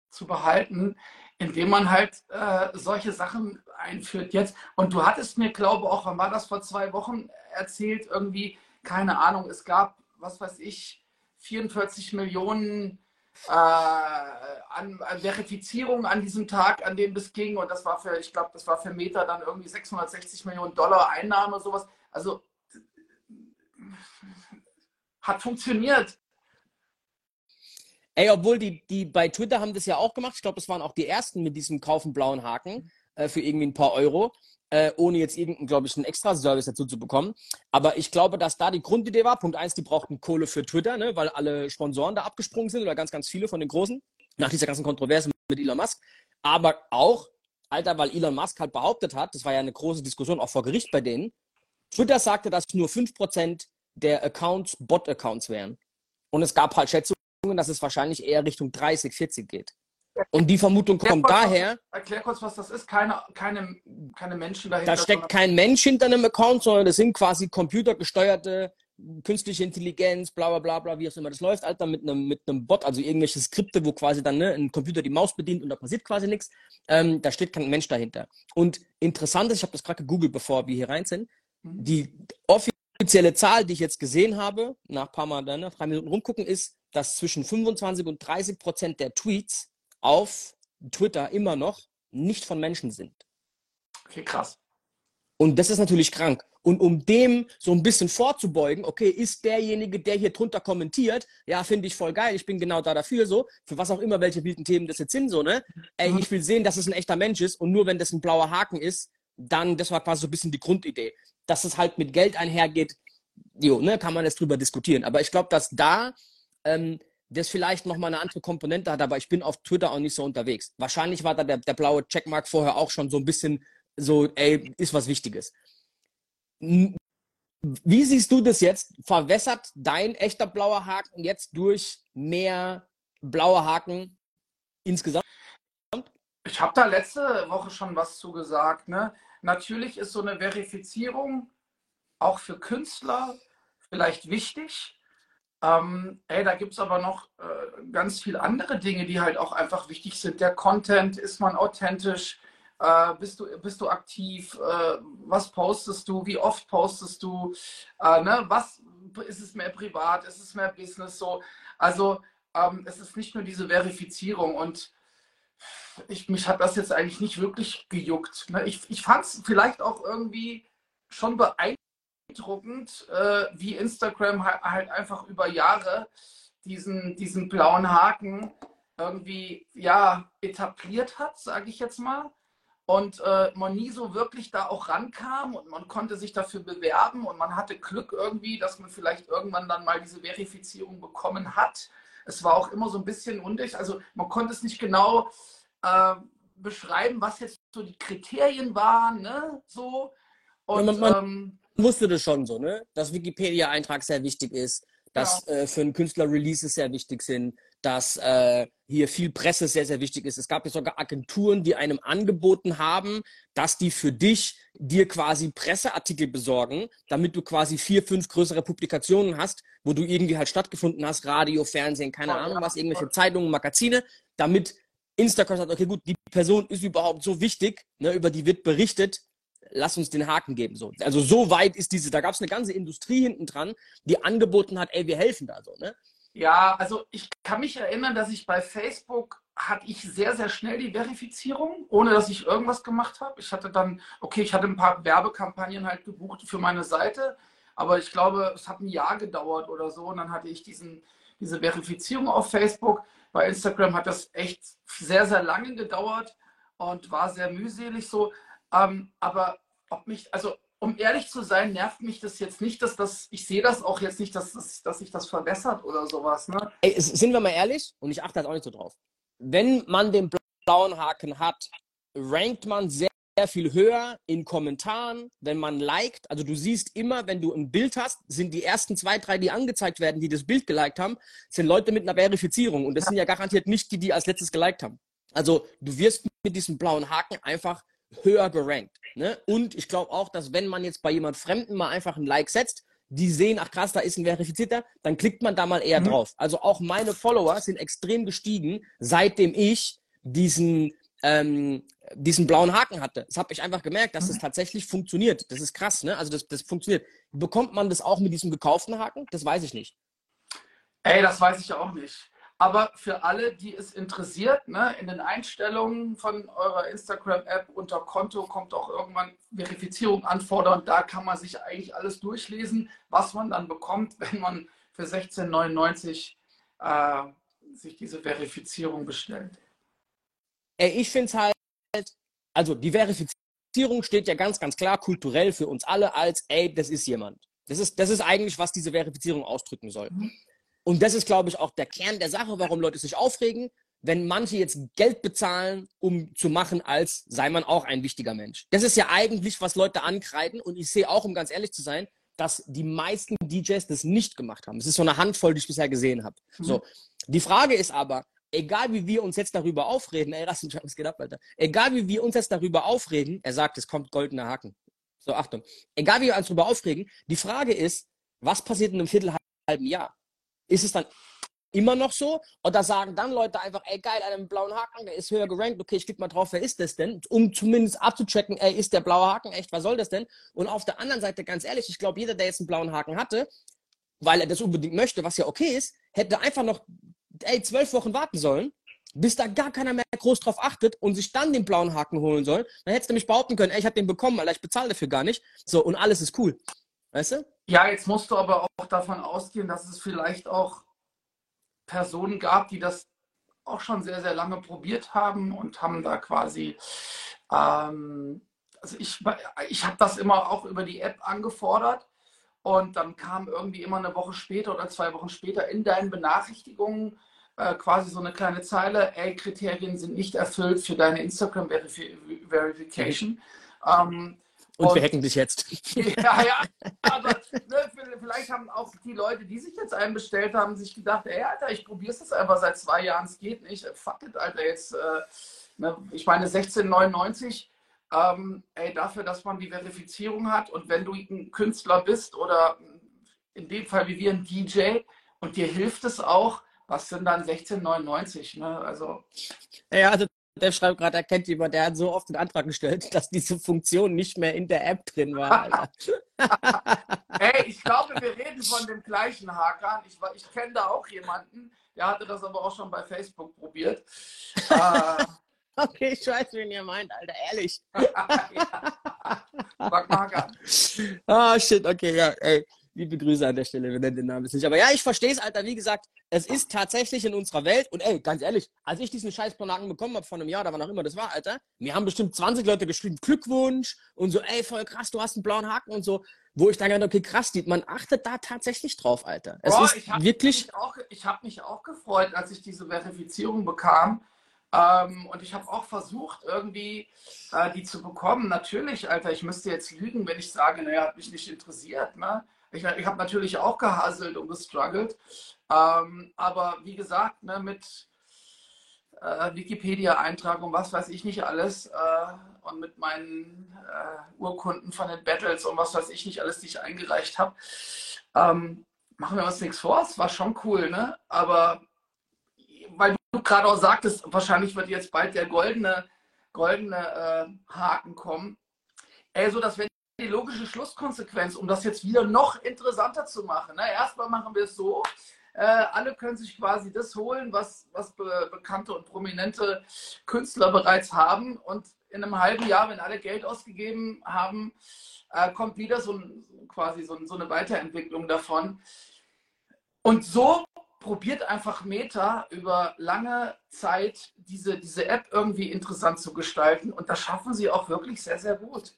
zu behalten, indem man halt äh, solche Sachen einführt jetzt. Und du hattest mir, glaube ich, auch, wann war das vor zwei Wochen erzählt, irgendwie, keine Ahnung, es gab, was weiß ich, 44 Millionen äh, an, an Verifizierung an diesem Tag, an dem das ging. Und das war für, ich glaube, das war für Meta dann irgendwie 660 Millionen Dollar Einnahme, sowas. Also hat funktioniert. Ey, obwohl die, die bei Twitter haben das ja auch gemacht. Ich glaube, das waren auch die ersten mit diesem kaufen blauen Haken äh, für irgendwie ein paar Euro, äh, ohne jetzt irgendeinen, glaube ich, einen extra Service dazu zu bekommen. Aber ich glaube, dass da die Grundidee war, Punkt eins, die brauchten Kohle für Twitter, ne, weil alle Sponsoren da abgesprungen sind oder ganz, ganz viele von den Großen nach dieser ganzen Kontroverse mit Elon Musk. Aber auch, Alter, weil Elon Musk halt behauptet hat, das war ja eine große Diskussion auch vor Gericht bei denen, Twitter sagte, dass nur 5% der Accounts Bot-Accounts wären. Und es gab halt Schätzungen, dass es wahrscheinlich eher Richtung 30, 40 geht. Und die Vermutung kommt erklär daher. Kurz, erklär kurz, was das ist. Keine, keine, keine Menschen dahinter. Da steckt kein Mensch hinter einem Account, sondern das sind quasi computergesteuerte künstliche Intelligenz, bla bla bla bla, wie auch immer das läuft, Alter, mit einem mit einem Bot, also irgendwelche Skripte, wo quasi dann ne, ein Computer die Maus bedient und da passiert quasi nichts. Ähm, da steht kein Mensch dahinter. Und interessant ist, ich habe das gerade gegoogelt, bevor wir hier rein sind, mhm. die offizielle Zahl, die ich jetzt gesehen habe, nach ein paar Mal ne, drei Minuten rumgucken, ist, dass zwischen 25 und 30 Prozent der Tweets auf Twitter immer noch nicht von Menschen sind. Okay, krass. Und das ist natürlich krank. Und um dem so ein bisschen vorzubeugen, okay, ist derjenige, der hier drunter kommentiert, ja, finde ich voll geil, ich bin genau da dafür, so, für was auch immer, welche wilden Themen das jetzt sind, so, ne? Ey, mhm. ich will sehen, dass es ein echter Mensch ist und nur wenn das ein blauer Haken ist, dann, das war quasi so ein bisschen die Grundidee. Dass es halt mit Geld einhergeht, jo, ne, kann man jetzt drüber diskutieren. Aber ich glaube, dass da ähm, das vielleicht nochmal eine andere Komponente hat, aber ich bin auf Twitter auch nicht so unterwegs. Wahrscheinlich war da der, der blaue Checkmark vorher auch schon so ein bisschen so, ey, ist was Wichtiges. Wie siehst du das jetzt? Verwässert dein echter blauer Haken jetzt durch mehr blaue Haken insgesamt? Ich habe da letzte Woche schon was zu gesagt. Ne? Natürlich ist so eine Verifizierung auch für Künstler vielleicht wichtig. Ähm, ey, da gibt es aber noch äh, ganz viele andere Dinge, die halt auch einfach wichtig sind. Der Content, ist man authentisch? Äh, bist, du, bist du aktiv? Äh, was postest du? Wie oft postest du? Äh, ne? Was ist es mehr privat? Ist es mehr Business? So, also ähm, es ist nicht nur diese Verifizierung und ich, mich hat das jetzt eigentlich nicht wirklich gejuckt. Ne? Ich, ich fand es vielleicht auch irgendwie schon beeindruckend äh, wie Instagram halt, halt, einfach über Jahre diesen, diesen blauen Haken irgendwie ja, etabliert hat, sage ich jetzt mal. Und äh, man nie so wirklich da auch rankam und man konnte sich dafür bewerben und man hatte Glück irgendwie, dass man vielleicht irgendwann dann mal diese Verifizierung bekommen hat. Es war auch immer so ein bisschen undicht, also man konnte es nicht genau äh, beschreiben, was jetzt so die Kriterien waren, ne? So. Und, man, man, ähm, wusste das schon so, ne? Dass Wikipedia-Eintrag sehr wichtig ist, dass ja. äh, für einen Künstler Releases sehr wichtig sind, dass äh, hier viel Presse sehr, sehr wichtig ist. Es gab ja sogar Agenturen, die einem angeboten haben, dass die für dich dir quasi Presseartikel besorgen, damit du quasi vier, fünf größere Publikationen hast, wo du irgendwie halt stattgefunden hast, Radio, Fernsehen, keine ja, Ahnung was, irgendwelche Zeitungen, Magazine, damit Instagram sagt, okay, gut, die Person ist überhaupt so wichtig, ne, über die wird berichtet, lass uns den Haken geben. So. Also so weit ist diese, da gab es eine ganze Industrie hinten dran, die angeboten hat, ey, wir helfen da so, ne? Ja, also ich kann mich erinnern, dass ich bei Facebook hatte ich sehr, sehr schnell die Verifizierung, ohne dass ich irgendwas gemacht habe. Ich hatte dann, okay, ich hatte ein paar Werbekampagnen halt gebucht für meine Seite, aber ich glaube, es hat ein Jahr gedauert oder so und dann hatte ich diesen, diese Verifizierung auf Facebook. Bei Instagram hat das echt sehr, sehr lange gedauert und war sehr mühselig so. Ähm, aber ob mich, also um ehrlich zu sein, nervt mich das jetzt nicht, dass das, ich sehe das auch jetzt nicht, dass, das, dass sich das verbessert oder sowas. Ne? Ey, sind wir mal ehrlich, und ich achte halt auch nicht so drauf. Wenn man den blauen Haken hat, rankt man sehr, viel höher in Kommentaren, wenn man liked. Also du siehst immer, wenn du ein Bild hast, sind die ersten zwei, drei, die angezeigt werden, die das Bild geliked haben, sind Leute mit einer Verifizierung. Und das sind ja garantiert nicht die, die als letztes geliked haben. Also du wirst mit diesem blauen Haken einfach höher gerankt. Ne? Und ich glaube auch, dass wenn man jetzt bei jemand Fremden mal einfach ein Like setzt, die sehen, ach krass, da ist ein Verifizierter, dann klickt man da mal eher mhm. drauf. Also auch meine Follower sind extrem gestiegen, seitdem ich diesen ähm, diesen blauen Haken hatte. Das habe ich einfach gemerkt, dass es das tatsächlich funktioniert. Das ist krass, ne? Also das, das funktioniert. Bekommt man das auch mit diesem gekauften Haken? Das weiß ich nicht. Ey, das weiß ich auch nicht. Aber für alle, die es interessiert, ne, in den Einstellungen von eurer Instagram-App unter Konto kommt auch irgendwann Verifizierung anfordern. Da kann man sich eigentlich alles durchlesen, was man dann bekommt, *laughs* wenn man für 16,99 äh, sich diese Verifizierung bestellt. Ey, ich finde es halt, also die Verifizierung steht ja ganz, ganz klar kulturell für uns alle als, ey, das ist jemand. Das ist, das ist eigentlich, was diese Verifizierung ausdrücken soll. Mhm. Und das ist, glaube ich, auch der Kern der Sache, warum Leute sich aufregen, wenn manche jetzt Geld bezahlen, um zu machen, als sei man auch ein wichtiger Mensch. Das ist ja eigentlich, was Leute ankreiden. Und ich sehe auch, um ganz ehrlich zu sein, dass die meisten DJs das nicht gemacht haben. Es ist so eine Handvoll, die ich bisher gesehen habe. Mhm. So. Die Frage ist aber, egal wie wir uns jetzt darüber aufreden, ey, Rassen, was geht ab, Alter? Egal wie wir uns jetzt darüber aufreden, er sagt, es kommt goldener Haken. So, Achtung. Egal wie wir uns darüber aufregen, die Frage ist, was passiert in einem Viertelhalben Jahr? Ist es dann immer noch so? Oder sagen dann Leute einfach, ey, geil, einen blauen Haken, der ist höher gerankt, okay, ich klicke mal drauf, wer ist das denn? Um zumindest abzuchecken, ey, ist der blaue Haken echt, was soll das denn? Und auf der anderen Seite, ganz ehrlich, ich glaube, jeder, der jetzt einen blauen Haken hatte, weil er das unbedingt möchte, was ja okay ist, hätte einfach noch ey, zwölf Wochen warten sollen, bis da gar keiner mehr groß drauf achtet und sich dann den blauen Haken holen soll. Dann hättest du nämlich behaupten können, ey, ich habe den bekommen, Alter, ich bezahle dafür gar nicht. So, und alles ist cool. Weißt du? Ja, jetzt musst du aber auch davon ausgehen, dass es vielleicht auch Personen gab, die das auch schon sehr, sehr lange probiert haben und haben da quasi, ähm, also ich, ich habe das immer auch über die App angefordert und dann kam irgendwie immer eine Woche später oder zwei Wochen später in deinen Benachrichtigungen äh, quasi so eine kleine Zeile, ey, Kriterien sind nicht erfüllt für deine Instagram Verification. Ähm, und, und, wir hacken dich jetzt. *laughs* Ja, ja. Aber ne, vielleicht haben auch die Leute, die sich jetzt einbestellt haben, sich gedacht, ey, Alter, ich probiere es einfach seit zwei Jahren, es geht nicht. Fuck it, Alter, jetzt, äh, ne, ich meine 1699, ähm, ey, dafür, dass man die Verifizierung hat und wenn du ein Künstler bist oder in dem Fall wie wir ein DJ und dir hilft es auch, was sind dann 16,99? Ne? Also. Ja, also der schreibt gerade, er kennt jemand, der hat so oft den Antrag gestellt, *laughs* dass diese Funktion nicht mehr in der App drin war. *laughs* Ey, ich glaube, wir reden von dem gleichen Hakan. Ich, ich kenne da auch jemanden, der hatte das aber auch schon bei Facebook probiert. *laughs* äh, *laughs* okay, ich weiß, wen ihr meint, Alter, ehrlich. *laughs* Hakan. *laughs* Ah, shit, okay, ja, ey. Liebe Grüße an der Stelle, wir nennen den Namen jetzt nicht. Aber ja, ich verstehe es, Alter. Wie gesagt, es ist tatsächlich in unserer Welt. Und ey, ganz ehrlich, als ich diesen scheiß Planaken bekommen habe vor einem Jahr, da wann auch immer das war, Alter, mir haben bestimmt 20 Leute geschrieben, Glückwunsch und so, ey, voll krass, du hast einen blauen Haken und so. Wo ich dann gedacht okay, krass, man achtet da tatsächlich drauf, Alter. Es Boah, ist ich hab wirklich. Mich auch, ich habe mich auch gefreut, als ich diese Verifizierung bekam. Ähm, und ich habe auch versucht, irgendwie äh, die zu bekommen. Natürlich, Alter, ich müsste jetzt lügen, wenn ich sage, naja, hat mich nicht interessiert. Ne? Ich, ich habe natürlich auch gehasselt und gestruggelt. Ähm, aber wie gesagt, ne, mit äh, Wikipedia-Eintrag und was weiß ich nicht alles äh, und mit meinen äh, Urkunden von den Battles und was weiß ich nicht alles, die ich eingereicht habe, ähm, machen wir uns nichts vor. Es war schon cool, ne? Aber weil du gerade auch sagtest, wahrscheinlich wird jetzt bald der goldene, goldene äh, Haken kommen. Ey, dass wenn die logische Schlusskonsequenz, um das jetzt wieder noch interessanter zu machen. Ne? Erstmal machen wir es so, äh, alle können sich quasi das holen, was, was be bekannte und prominente Künstler bereits haben. Und in einem halben Jahr, wenn alle Geld ausgegeben haben, äh, kommt wieder so ein, quasi so, so eine Weiterentwicklung davon. Und so probiert einfach Meta über lange Zeit diese, diese App irgendwie interessant zu gestalten. Und das schaffen sie auch wirklich sehr, sehr gut.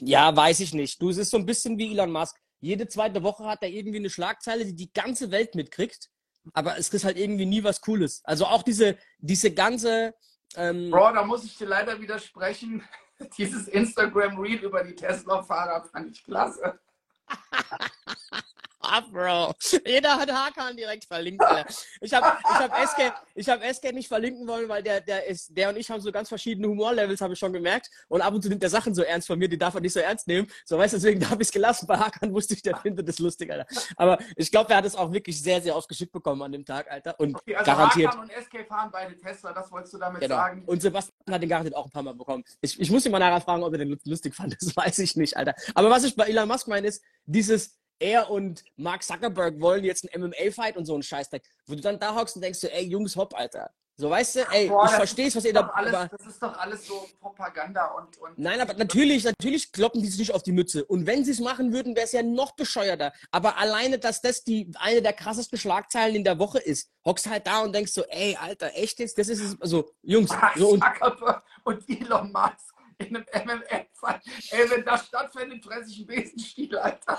Ja, weiß ich nicht. Du, es ist so ein bisschen wie Elon Musk. Jede zweite Woche hat er irgendwie eine Schlagzeile, die die ganze Welt mitkriegt. Aber es ist halt irgendwie nie was Cooles. Also auch diese, diese ganze, Ähm, Bro, da muss ich dir leider widersprechen. *laughs* Dieses Instagram-Reel über die Tesla-Fahrer fand ich klasse. *laughs* Bro. Jeder hat Hakan direkt verlinkt. Alter. Ich habe ich hab SK, ich hab SK nicht verlinken wollen, weil der, der, ist, der und ich haben so ganz verschiedene Humorlevels, habe ich schon gemerkt. Und ab und zu nimmt der Sachen so ernst von mir, die darf er nicht so ernst nehmen. So, weißt du, deswegen *laughs* habe ich es gelassen. Bei Hakan wusste ich, der findet das lustig, Alter. Aber ich glaube, er hat es auch wirklich sehr, sehr oft geschickt bekommen an dem Tag, Alter. Und okay, also garantiert. Hakan und SK fahren beide Tesla, das wolltest du damit genau. sagen. Und Sebastian hat den garantiert auch ein paar Mal bekommen. Ich, ich muss ihn mal nachher fragen, ob er den lustig fand. *laughs* Das weiß ich nicht, Alter. Aber was ich bei Elon Musk meine, ist, dieses er und Mark Zuckerberg wollen jetzt einen MMA-Fight und so einen Scheißdreck, wo du dann da hockst und denkst, ey, Jungs, hopp, Alter. So, weißt du, ey, Boah, ich verstehe was ihr da. Alles, das ist doch alles so Propaganda und. und Nein, aber natürlich, natürlich kloppen die sich nicht auf die Mütze. Und wenn sie es machen würden, wäre es ja noch bescheuerter. Aber alleine, dass das die eine der krassesten Schlagzeilen in der Woche ist, hockst halt da und denkst so, ey, Alter, echt jetzt? Das ist es. Also, Jungs. Mark so und, und Elon Musk in einem MMA-Fight. Ey, wenn das stattfindet, fresse ich einen Besenstiel, Alter.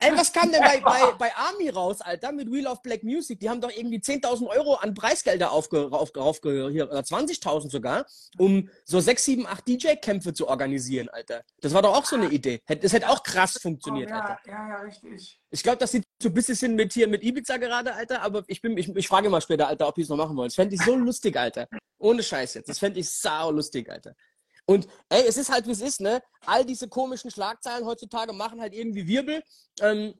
Ey, was kam denn bei, bei, *laughs* bei Army raus, Alter, mit Wheel of Black Music? Die haben doch irgendwie 10.000 Euro an Preisgelder aufge, aufge, aufge hier, oder 20.000 sogar, um so 6, 7, 8 DJ-Kämpfe zu organisieren, Alter. Das war doch auch so eine Idee. Das hätte auch krass funktioniert, oh, ja, Alter. Ja, ja, richtig. Ich glaube, das sieht so ein bisschen hin mit hier mit Ibiza gerade, Alter, aber ich bin, ich, ich frage mal später, Alter, ob die es noch machen wollen. Das fände ich so lustig, Alter. Ohne Scheiß jetzt. Das fände ich sau lustig, Alter. Und ey, es ist halt, wie es ist, ne? All diese komischen Schlagzeilen heutzutage machen halt irgendwie Wirbel. Ähm,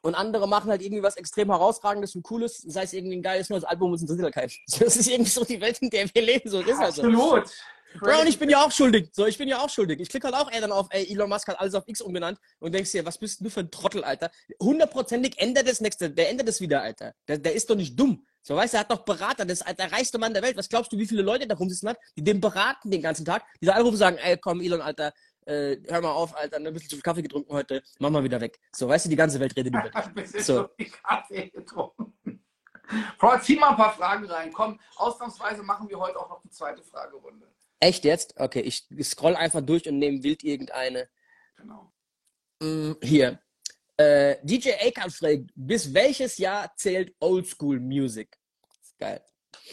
und andere machen halt irgendwie was extrem herausragendes und cooles, sei es irgendwie ein geiles neues Album, interessiert halt keinen. Das ist irgendwie so die Welt, in der wir leben, so das ist halt so. Absolut. Bro, und ich bin ja auch schuldig. So, ich bin ja auch schuldig. Ich klicke halt auch ey, dann auf, ey, Elon Musk hat alles auf X umbenannt und denkst dir, was bist du für ein Trottel, Alter? Hundertprozentig ändert das nächste, der ändert das wieder, Alter. Der, der ist doch nicht dumm. So, weißt du, er hat doch Berater, das ist der reichste Mann der Welt. Was glaubst du, wie viele Leute da rumsitzen hat, die den beraten den ganzen Tag, die da anrufen und sagen, ey, komm, Elon, Alter, äh, hör mal auf, Alter, ein bisschen zu viel Kaffee getrunken heute, mach mal wieder weg. So, weißt du, die ganze Welt redet über *laughs* dich. So. Kaffee getrunken. Frau, zieh mal ein paar Fragen rein. Komm, ausnahmsweise machen wir heute auch noch die zweite Fragerunde. Echt jetzt? Okay, ich scroll einfach durch und nehme wild irgendeine. Genau. Mm, hier. Äh, DJ Akon fragt, bis welches Jahr zählt Oldschool Music? Geil.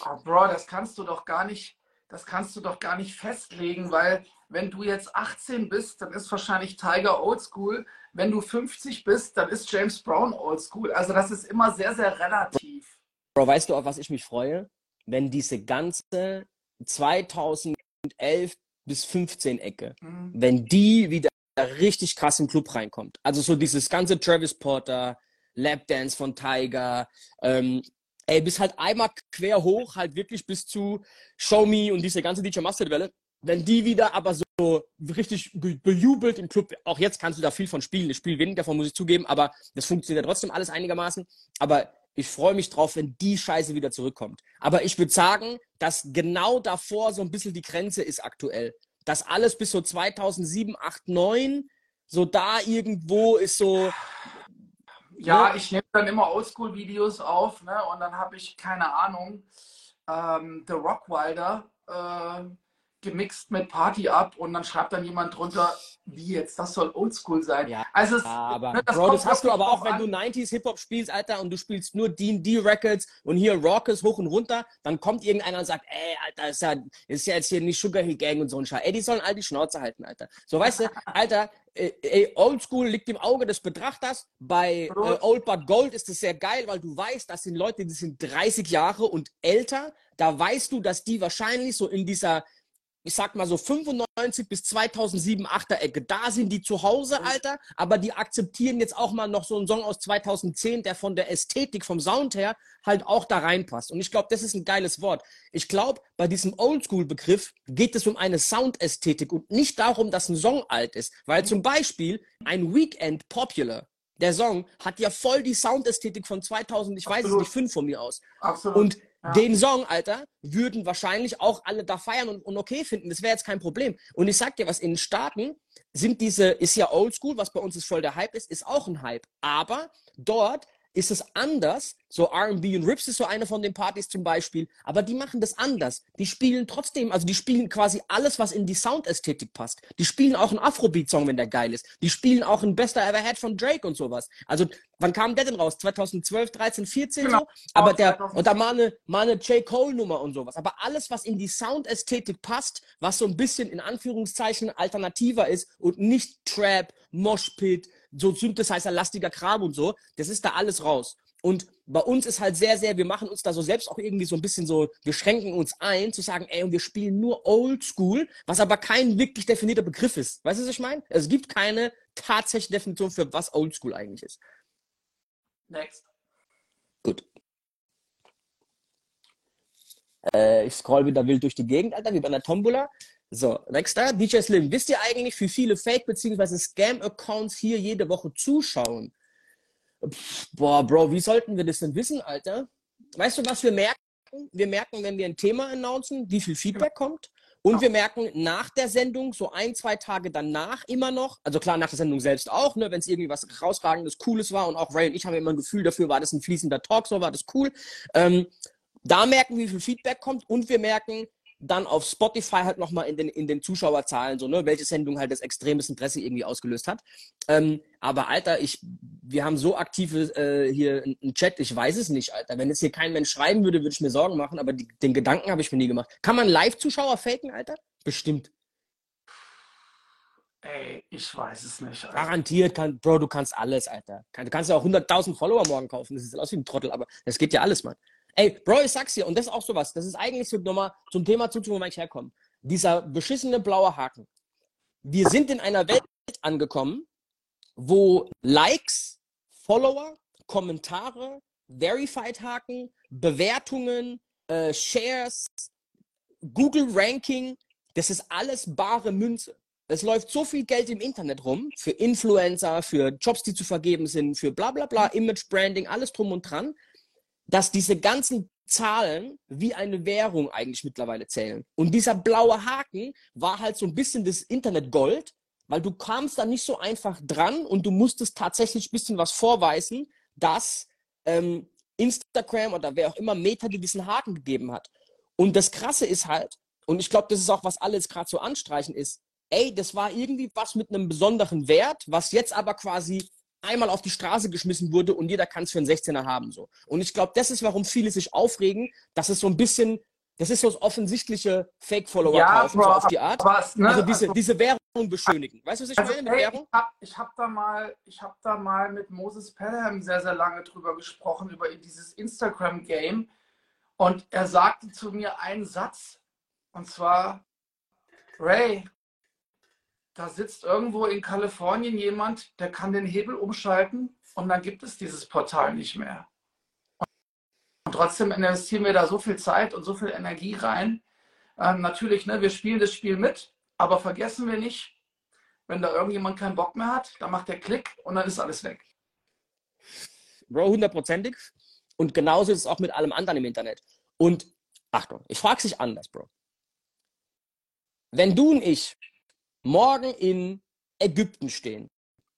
Oh, Bro, das kannst du doch gar nicht, das kannst du doch gar nicht festlegen, weil wenn du jetzt 18 bist, dann ist wahrscheinlich Tiger Oldschool. Wenn du 50 bist, dann ist James Brown Oldschool. Also das ist immer sehr, sehr relativ. Bro, weißt du, auf was ich mich freue? Wenn diese ganze 2011 bis 15 Ecke, mhm. wenn die wieder richtig krass im Club reinkommt. Also so dieses ganze Travis Porter, Lapdance von Tiger, ähm, ey, bis halt einmal quer hoch, halt wirklich bis zu Show Me und diese ganze DJ Mustard Welle. Wenn die wieder aber so richtig bejubelt im Club, auch jetzt kannst du da viel von spielen. Ich spiele wenig davon, muss ich zugeben, aber das funktioniert ja trotzdem alles einigermaßen. Aber ich freue mich drauf, wenn die Scheiße wieder zurückkommt. Aber ich würde sagen, dass genau davor so ein bisschen die Grenze ist aktuell das alles bis so 2007, 8, 9, so da irgendwo ist so. Ja, ne? ich nehme dann immer Oldschool-Videos auf, ne? Und dann habe ich, keine Ahnung, ähm, The Rockwilder äh, gemixt mit Party ab und dann schreibt dann jemand drunter, wie jetzt, das soll oldschool sein. Ja, also es, aber ne, das Bro, das hast du aber auch, wenn du 90s Hip-Hop spielst, Alter, und du spielst nur D&D Records und hier Rockers hoch und runter, dann kommt irgendeiner und sagt, ey, Alter, ist ja, ist ja jetzt hier nicht Sugar Hill Gang und so ein Scheiß. Ey, die sollen all die Schnauze halten, Alter. So, weißt du, *laughs* Alter, äh, ey, Oldschool liegt im Auge des Betrachters. Bei äh, Old But Gold ist es sehr geil, weil du weißt, das sind Leute, die sind 30 Jahre und älter. Da weißt du, dass die wahrscheinlich so in dieser ich sag mal so 95 bis 2007 8er Ecke. Da sind die zu Hause, mhm. Alter, aber die akzeptieren jetzt auch mal noch so einen Song aus 2010, der von der Ästhetik, vom Sound her halt auch da reinpasst. Und ich glaube, das ist ein geiles Wort. Ich glaube, bei diesem Oldschool-Begriff geht es um eine Soundästhetik und nicht darum, dass ein Song alt ist. Weil zum Beispiel ein Weekend Popular, der Song hat ja voll die Soundästhetik von 2000, ich Absolut. weiß es nicht, 5 von mir aus. Absolut. Und den Song, Alter, würden wahrscheinlich auch alle da feiern und, und okay finden. Das wäre jetzt kein Problem. Und ich sag dir was, in den Staaten sind diese, ist ja oldschool, was bei uns ist voll der Hype ist, ist auch ein Hype. Aber dort ist es anders. So R&B und Rips ist so eine von den Partys zum Beispiel. Aber die machen das anders. Die spielen trotzdem, also die spielen quasi alles, was in die Soundästhetik passt. Die spielen auch einen Afrobeat-Song, wenn der geil ist. Die spielen auch ein Bester Ever Had von Drake und sowas. Also, wann kam der denn raus? 2012, 13, 14 genau. so? Aber der, und da mal eine, mal eine J. Cole-Nummer und sowas. Aber alles, was in die Soundästhetik passt, was so ein bisschen in Anführungszeichen alternativer ist und nicht Trap, Moshpit, so Synthesizer-lastiger Kram und so, das ist da alles raus. Und bei uns ist halt sehr, sehr, wir machen uns da so selbst auch irgendwie so ein bisschen so, wir schränken uns ein, zu sagen, ey, und wir spielen nur Old School, was aber kein wirklich definierter Begriff ist. Weißt du, was ich meine? Es gibt keine tatsächliche Definition für was Old School eigentlich ist. Next. Gut. Äh, ich scroll wieder wild durch die Gegend, Alter, wie bei einer Tombola. So, nächster, DJ Slim. Wisst ihr eigentlich, wie viele Fake- bzw. Scam-Accounts hier jede Woche zuschauen? Pff, boah, Bro, wie sollten wir das denn wissen, Alter? Weißt du, was wir merken? Wir merken, wenn wir ein Thema announcen, wie viel Feedback kommt. Und wir merken nach der Sendung, so ein, zwei Tage danach immer noch, also klar, nach der Sendung selbst auch, ne, wenn es irgendwie was herausragendes, Cooles war und auch Ray und ich haben immer ein Gefühl dafür, war das ein fließender Talk, so war das cool. Ähm, da merken, wie viel Feedback kommt und wir merken, dann auf Spotify halt nochmal in den, in den Zuschauerzahlen, so, ne, welche Sendung halt das extremes Interesse irgendwie ausgelöst hat. Ähm, aber Alter, ich, wir haben so aktive äh, hier einen Chat, ich weiß es nicht, Alter. Wenn es hier kein Mensch schreiben würde, würde ich mir Sorgen machen, aber die, den Gedanken habe ich mir nie gemacht. Kann man Live-Zuschauer faken, Alter? Bestimmt. Ey, ich weiß es nicht. Alter. Garantiert, kann, Bro, du kannst alles, Alter. Du kannst ja auch 100.000 Follower morgen kaufen. Das ist aus wie ein Trottel, aber das geht ja alles, Mann. Ey, Bro, ich sag's dir, und das ist auch sowas, das ist eigentlich so nochmal zum Thema zu, wo ich herkomme. Dieser beschissene blaue Haken. Wir sind in einer Welt angekommen, wo Likes, Follower, Kommentare, Verified-Haken, Bewertungen, äh, Shares, Google Ranking, das ist alles bare Münze. Es läuft so viel Geld im Internet rum für Influencer, für Jobs, die zu vergeben sind, für bla bla bla, Image Branding, alles drum und dran dass diese ganzen Zahlen wie eine Währung eigentlich mittlerweile zählen. Und dieser blaue Haken war halt so ein bisschen das Internetgold, weil du kamst da nicht so einfach dran und du musstest tatsächlich ein bisschen was vorweisen, dass ähm, Instagram oder wer auch immer Meta dir diesen Haken gegeben hat. Und das Krasse ist halt, und ich glaube, das ist auch, was alle jetzt gerade so anstreichen, ist, ey, das war irgendwie was mit einem besonderen Wert, was jetzt aber quasi einmal auf die Straße geschmissen wurde und jeder kann es für einen 16er haben. So. Und ich glaube, das ist, warum viele sich aufregen, dass es so ein bisschen, das ist so das offensichtliche Fake-Follower ja, so auf die Art. Was, ne? Also diese, also, diese Währung beschönigen. Weißt du, was ich also, meine mit hey, Währung? Ich habe ich hab da, mal, hab da mal mit Moses Pelham sehr, sehr lange drüber gesprochen, über dieses Instagram-Game. Und er sagte zu mir einen Satz, und zwar, Ray, da sitzt irgendwo in Kalifornien jemand, der kann den Hebel umschalten und dann gibt es dieses Portal nicht mehr. Und trotzdem investieren wir da so viel Zeit und so viel Energie rein. Ähm, natürlich, ne, wir spielen das Spiel mit, aber vergessen wir nicht, wenn da irgendjemand keinen Bock mehr hat, dann macht der Klick und dann ist alles weg. Bro, hundertprozentig. Und genauso ist es auch mit allem anderen im Internet. Und Achtung, ich frage dich anders, Bro. Wenn du und ich morgen in Ägypten stehen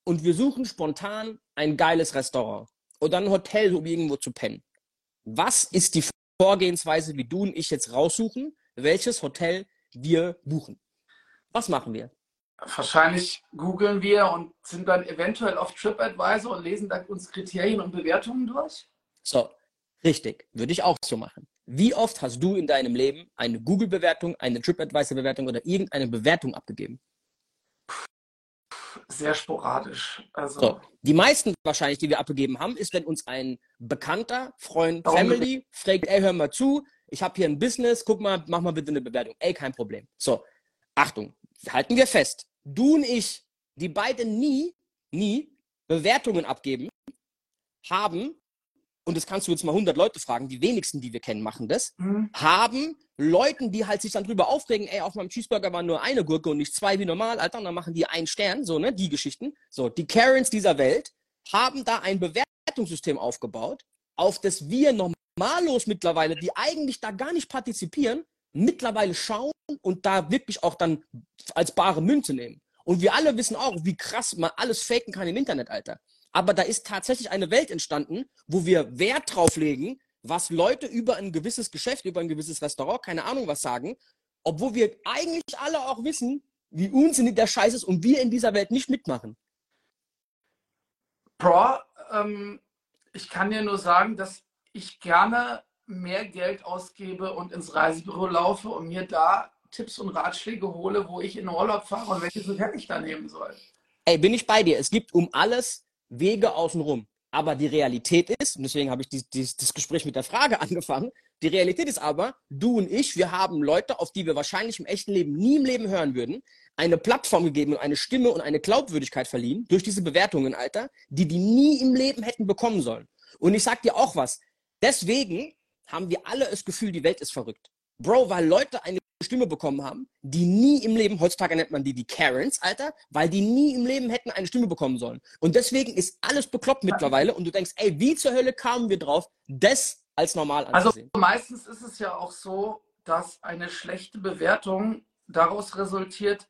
und wir suchen spontan ein geiles Restaurant oder ein Hotel, um irgendwo zu pennen. Was ist die Vorgehensweise, wie du und ich jetzt raussuchen, welches Hotel wir buchen? Was machen wir? Wahrscheinlich googeln wir und sind dann eventuell auf TripAdvisor und lesen da uns Kriterien und Bewertungen durch. So, richtig. Würde ich auch so machen. Wie oft hast du in deinem Leben eine Google-Bewertung, eine TripAdvisor-Bewertung oder irgendeine Bewertung abgegeben? Sehr sporadisch. Also so, die meisten wahrscheinlich, die wir abgegeben haben, ist, wenn uns ein Bekannter, Freund, Darum Family fragt, ey, hör mal zu, ich habe hier ein Business, guck mal, mach mal bitte eine Bewertung. Ey, kein Problem. So, Achtung, halten wir fest. Du und ich, die beiden nie, nie Bewertungen abgeben, haben und das kannst du jetzt mal 100 Leute fragen, die wenigsten, die wir kennen, machen das, mhm. haben Leuten, die halt sich dann drüber aufregen, ey, auf meinem Cheeseburger war nur eine Gurke und nicht zwei wie normal, Alter, und dann machen die einen Stern, so, ne, die Geschichten. So, die Karens dieser Welt haben da ein Bewertungssystem aufgebaut, auf das wir normallos mittlerweile, die eigentlich da gar nicht partizipieren, mittlerweile schauen und da wirklich auch dann als bare Münze nehmen. Und wir alle wissen auch, wie krass man alles faken kann im Internet, Alter. Aber da ist tatsächlich eine Welt entstanden, wo wir Wert drauf legen, was Leute über ein gewisses Geschäft, über ein gewisses Restaurant, keine Ahnung was sagen, obwohl wir eigentlich alle auch wissen, wie unsinnig der Scheiß ist und wir in dieser Welt nicht mitmachen. Bro, ähm, ich kann dir nur sagen, dass ich gerne mehr Geld ausgebe und ins Reisebüro laufe und mir da Tipps und Ratschläge hole, wo ich in Urlaub fahre und welches Hotel ich da nehmen soll. Ey, bin ich bei dir. Es gibt um alles Wege außenrum. Aber die Realität ist, und deswegen habe ich die, die, das Gespräch mit der Frage *laughs* angefangen, die Realität ist aber, du und ich, wir haben Leute, auf die wir wahrscheinlich im echten Leben nie im Leben hören würden, eine Plattform gegeben und eine Stimme und eine Glaubwürdigkeit verliehen durch diese Bewertungen, Alter, die die nie im Leben hätten bekommen sollen. Und ich sag dir auch was. Deswegen haben wir alle das Gefühl, die Welt ist verrückt. Bro, weil Leute eine Stimme bekommen haben, die nie im Leben, heutzutage nennt man die die Karens, Alter, weil die nie im Leben hätten eine Stimme bekommen sollen. Und deswegen ist alles bekloppt mittlerweile und du denkst, ey, wie zur Hölle kamen wir drauf, das als normal also anzusehen? Also meistens ist es ja auch so, dass eine schlechte Bewertung daraus resultiert,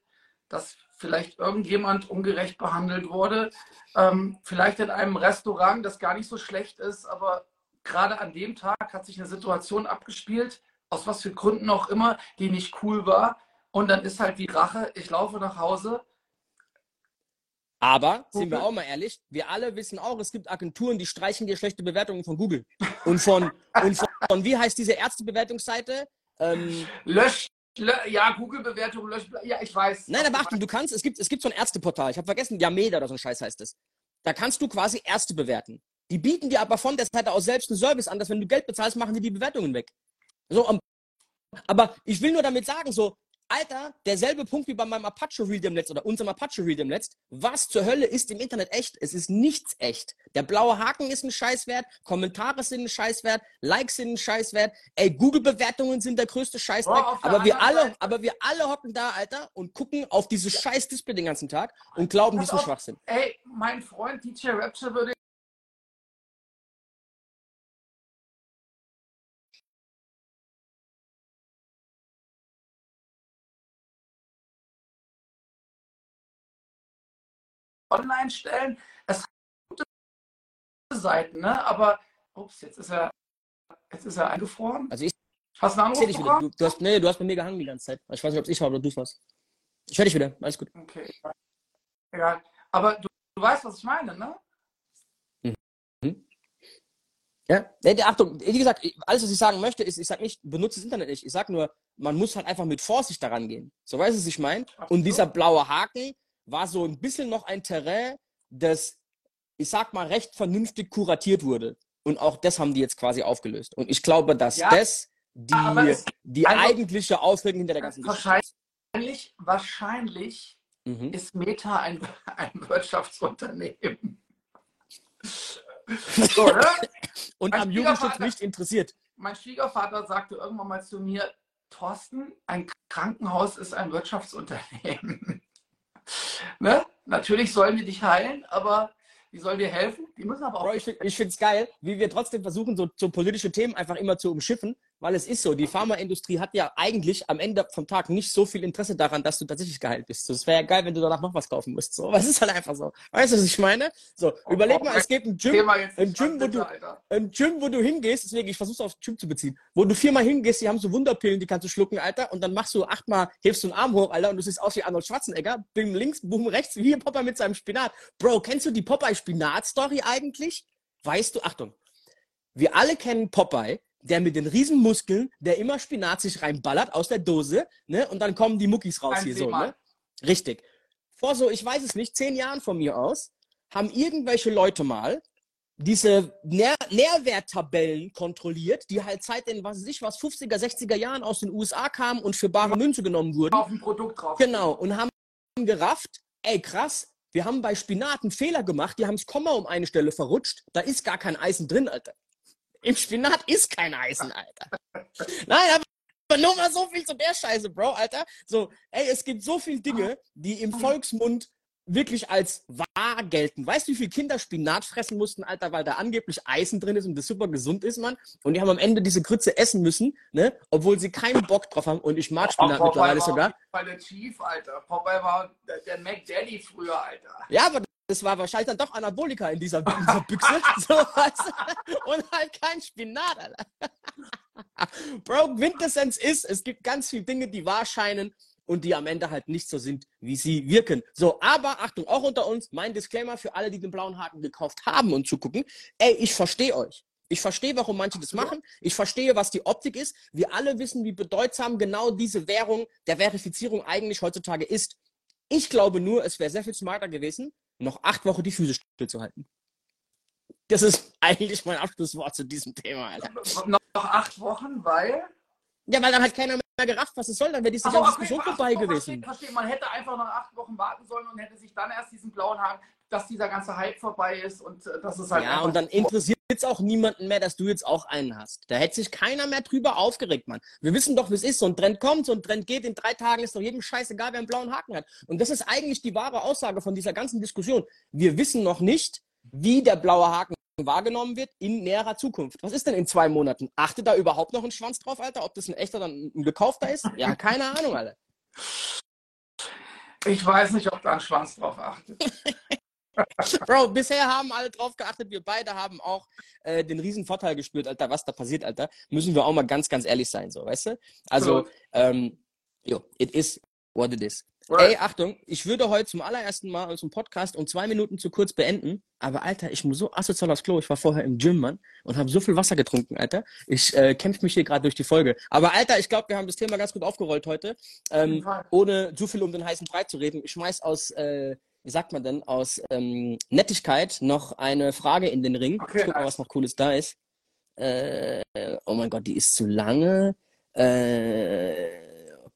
dass vielleicht irgendjemand ungerecht behandelt wurde, ähm, vielleicht in einem Restaurant, das gar nicht so schlecht ist, aber gerade an dem Tag hat sich eine Situation abgespielt, aus was für Gründen auch immer, die nicht cool war. Und dann ist halt die Rache, ich laufe nach Hause. Aber, sind wir auch mal ehrlich, wir alle wissen auch, es gibt Agenturen, die streichen dir schlechte Bewertungen von Google. Und von, *laughs* und von, von wie heißt diese Ärztebewertungsseite? Ähm, lösch, ja, Google-Bewertung, lösch, ja, ich weiß. Nein, aber Achtung, du kannst, es gibt, es gibt so ein Ärzteportal, ich habe vergessen, Yameda oder so ein Scheiß heißt es. Da kannst du quasi Ärzte bewerten. Die bieten dir aber von der Seite aus selbst einen Service an, dass wenn du Geld bezahlst, machen die die Bewertungen weg. So, aber ich will nur damit sagen, so, Alter, derselbe Punkt wie bei meinem Apache Real dem Netz oder unserem Apache Real dem Netz. Was zur Hölle ist im Internet echt? Es ist nichts echt. Der blaue Haken ist ein Scheißwert, Kommentare sind ein Scheißwert, Likes sind ein Scheißwert, ey, Google-Bewertungen sind der größte Scheißwert. Oh, aber wir alle, Seite. aber wir alle hocken da, Alter, und gucken auf dieses scheiß Display den ganzen Tag und glauben, die sind schwach sind. Ey, mein Freund DJ Rapture würde online stellen. Es hat gute Seiten, ne? aber ups, jetzt ist er, jetzt ist er eingefroren. Also ich Hast du einen Anruf wieder. Du, du, hast, nee, du hast bei mir gehangen die ganze Zeit. Ich weiß nicht, ob es ich war oder du es warst. Ich höre dich wieder. Alles gut. Okay. Egal. Aber du, du weißt, was ich meine, ne? Mhm. Ja, nee, Achtung, wie gesagt, alles, was ich sagen möchte, ist, ich sage nicht, benutze das Internet nicht. Ich sage nur, man muss halt einfach mit Vorsicht daran gehen. So weißt du, was ich meine? Und dieser blaue Haken, war so ein bisschen noch ein Terrain, das, ich sag mal, recht vernünftig kuratiert wurde. Und auch das haben die jetzt quasi aufgelöst. Und ich glaube, dass ja, das die, die also, eigentliche Auswirkung hinter der ganzen Geschichte ist. Wahrscheinlich, wahrscheinlich mhm. ist Meta ein, *laughs* ein Wirtschaftsunternehmen. *laughs* so, ne? Und mein am Jugendschutz nicht interessiert. Mein Schwiegervater sagte irgendwann mal zu mir, Thorsten, ein Krankenhaus ist ein Wirtschaftsunternehmen. Ne? Natürlich sollen die dich heilen, aber die sollen dir helfen. Die müssen aber auch. Bro, ich, finde es geil, wie wir trotzdem versuchen, so, so politische Themen einfach immer zu umschiffen weil es ist so, die Pharmaindustrie hat ja eigentlich am Ende vom Tag nicht so viel Interesse daran, dass du tatsächlich geheilt bist. Es wäre ja geil, wenn du danach noch was kaufen musst. So, *laughs* was ist halt einfach so. Weißt du, was ich meine? So, oh, überleg mal, es gibt ein Gym, ein Gym, wo du, ein Gym, wo du hingehst, deswegen, ich versuche auf Gym zu beziehen, wo du viermal hingehst, die haben so Wunderpillen, die kannst du schlucken, Alter, und dann machst du achtmal, hebst du einen Arm hoch, Alter, und du siehst aus wie Arnold Schwarzenegger, bim links, boom rechts, wie Popper mit seinem Spinat. Bro, kennst du die Popeye-Spinat-Story eigentlich? Weißt du, Achtung, wir alle kennen Popeye, der mit den Riesenmuskeln, der immer Spinat sich reinballert aus der Dose, ne? Und dann kommen die Muckis raus Ein hier so, ne? Richtig. Vor so, ich weiß es nicht, zehn Jahren von mir aus, haben irgendwelche Leute mal diese Nähr Nährwerttabellen kontrolliert, die halt seit den, was weiß ich was, 50er, 60er Jahren aus den USA kamen und für bare Münze genommen wurden. Auf dem Produkt drauf. Genau. Und haben gerafft, ey krass, wir haben bei Spinat einen Fehler gemacht, die haben das Komma um eine Stelle verrutscht, da ist gar kein Eisen drin, Alter. Im Spinat ist kein Eisen, Alter. Nein, aber nur mal so viel zu der Scheiße, Bro, Alter. So, ey, es gibt so viele Dinge, die im Volksmund wirklich als wahr gelten. Weißt du, wie viele Kinder Spinat fressen mussten, Alter, weil da angeblich Eisen drin ist und das super gesund ist, Mann? Und die haben am Ende diese Grütze essen müssen, ne? Obwohl sie keinen Bock drauf haben. Und ich mag Spinat mittlerweile sogar. Bei der Chief, Alter. Popeye war der, der Mac Daddy früher, Alter. Ja, aber es war wahrscheinlich dann doch Anabolika in dieser, in dieser Büchse. *laughs* so, weißt du? Und halt kein Spinat, Alter. *laughs* Bro, Quintessenz ist, es gibt ganz viele Dinge, die wahr scheinen und die am Ende halt nicht so sind, wie sie wirken. So, aber Achtung, auch unter uns, mein Disclaimer für alle, die den blauen Haken gekauft haben und zugucken. Ey, ich verstehe euch. Ich verstehe, warum manche das machen. Ich verstehe, was die Optik ist. Wir alle wissen, wie bedeutsam genau diese Währung der Verifizierung eigentlich heutzutage ist. Ich glaube nur, es wäre sehr viel smarter gewesen, noch acht Wochen die Füße stillzuhalten. Das ist *laughs* eigentlich mein Abschlusswort zu diesem Thema, Alter. Noch acht Wochen, weil? Ja, weil dann hat keiner mehr gerafft, was es soll. Dann wäre diese ganze okay, Diskussion vorbei gewesen. Verstehe, verstehe. Man hätte einfach noch acht Wochen warten sollen und hätte sich dann erst diesen blauen Haken, dass dieser ganze Hype vorbei ist und äh, das ist halt. Ja, und dann interessiert es auch niemanden mehr, dass du jetzt auch einen hast. Da hätte sich keiner mehr drüber aufgeregt, Mann. Wir wissen doch, wie es ist. So ein Trend kommt, so ein Trend geht. In drei Tagen ist doch jedem scheißegal, wer einen blauen Haken hat. Und das ist eigentlich die wahre Aussage von dieser ganzen Diskussion. Wir wissen noch nicht, wie der blaue Haken wahrgenommen wird in näherer Zukunft. Was ist denn in zwei Monaten? Achtet da überhaupt noch ein Schwanz drauf, Alter? Ob das ein echter oder ein gekaufter ist? Ja, keine Ahnung, Alter. Ich weiß nicht, ob da ein Schwanz drauf achtet. *laughs* *laughs* Bro, bisher haben alle drauf geachtet. Wir beide haben auch äh, den riesen Vorteil gespürt, Alter, was da passiert, Alter. Müssen wir auch mal ganz, ganz ehrlich sein, so, weißt du? Also, ähm, jo, it is what it is. Right. Ey, Achtung, ich würde heute zum allerersten Mal unseren Podcast um zwei Minuten zu kurz beenden. Aber Alter, ich muss so asozial aufs Klo. Ich war vorher im Gym, Mann, und habe so viel Wasser getrunken, Alter. Ich äh, kämpfe mich hier gerade durch die Folge. Aber Alter, ich glaube, wir haben das Thema ganz gut aufgerollt heute. Ähm, ohne zu viel um den heißen Brei zu reden. Ich schmeiß aus, äh, wie sagt man denn, aus ähm, Nettigkeit noch eine Frage in den Ring. Okay, ich guck mal, was noch Cooles da ist. Äh, oh mein Gott, die ist zu lange. Äh,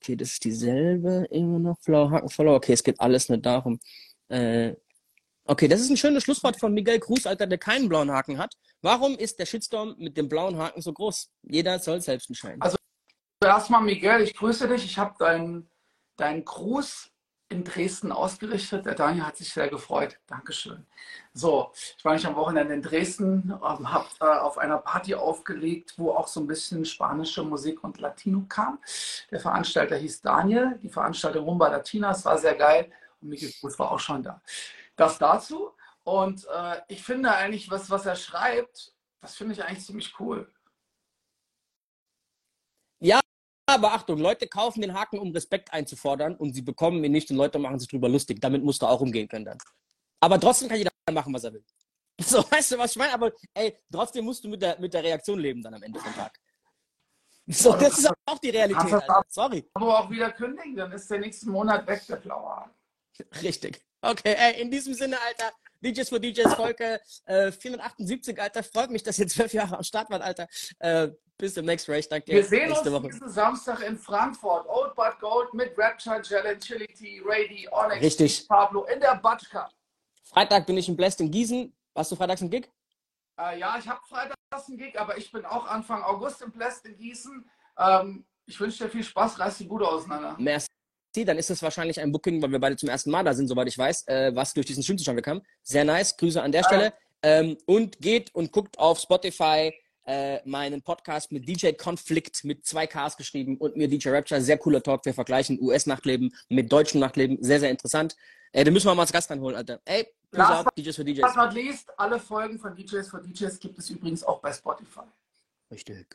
Okay, das ist dieselbe, immer noch Blau Haken verloren. Okay, es geht alles nur darum. Äh, okay, das ist ein schönes Schlusswort von Miguel Cruz, Alter, der keinen blauen Haken hat. Warum ist der Shitstorm mit dem blauen Haken so groß? Jeder soll selbst entscheiden. Also erstmal, Miguel, ich grüße dich. Ich habe deinen dein Gruß in Dresden ausgerichtet. Der Daniel hat sich sehr gefreut. Dankeschön. So, ich war nicht am Wochenende in Dresden, ähm, habe äh, auf einer Party aufgelegt, wo auch so ein bisschen spanische Musik und Latino kam. Der Veranstalter hieß Daniel. Die Veranstaltung Rumba Latina, es war sehr geil. Und Mickey Fuß war auch schon da. Das dazu. Und äh, ich finde eigentlich, was, was er schreibt, das finde ich eigentlich ziemlich cool. Aber Achtung, Leute kaufen den Haken, um Respekt einzufordern und sie bekommen ihn nicht und Leute machen sich drüber lustig. Damit musst du auch umgehen können dann. Aber trotzdem kann jeder *laughs* machen, was er will. *laughs* So, weißt du, was ich meine? Aber ey, trotzdem musst du mit der, mit der Reaktion leben dann am Ende vom Tag. *laughs* So, das ist auch die Realität. Alter. Sorry. Aber auch wieder kündigen, dann ist der nächste Monat weg, der Haken. Richtig. Okay, ey, in diesem Sinne, Alter, DJs for DJs Folge äh, 478, Alter. Freut mich, dass ihr zwölf Jahre am Start wart, Alter. Äh, bis zum nächsten Race. Danke. Wir sehen uns Woche. diesen Samstag in Frankfurt. Old But Gold mit Rapture, Challenge, Chili Tea, Rady, Onyx, Richtig. Pablo in der Batschka. Freitag bin ich im Blast in Gießen. Hast du freitags einen Gig? Äh, ja, ich habe freitags einen Gig, aber ich bin auch Anfang August im Blast in Gießen. Ähm, ich wünsche dir viel Spaß, reiß die Bude auseinander. Merci. Dann ist es wahrscheinlich ein Booking, weil wir beide zum ersten Mal da sind, soweit ich weiß, äh, was durch diesen Stimmzustand kam. Sehr nice. Grüße an der Stelle. Ähm, und geht und guckt auf Spotify äh, meinen Podcast mit DJ Konflikt mit zwei Ks geschrieben und mir DJ Rapture. Sehr cooler Talk. Wir vergleichen US-Nachtleben mit deutschem Nachtleben. Sehr, sehr interessant. Äh, den müssen wir mal als Gast reinholen, Alter. Ey, Last up, DJs für DJs. Was not least, alle Folgen von DJs für DJs gibt es übrigens auch bei Spotify. Richtig.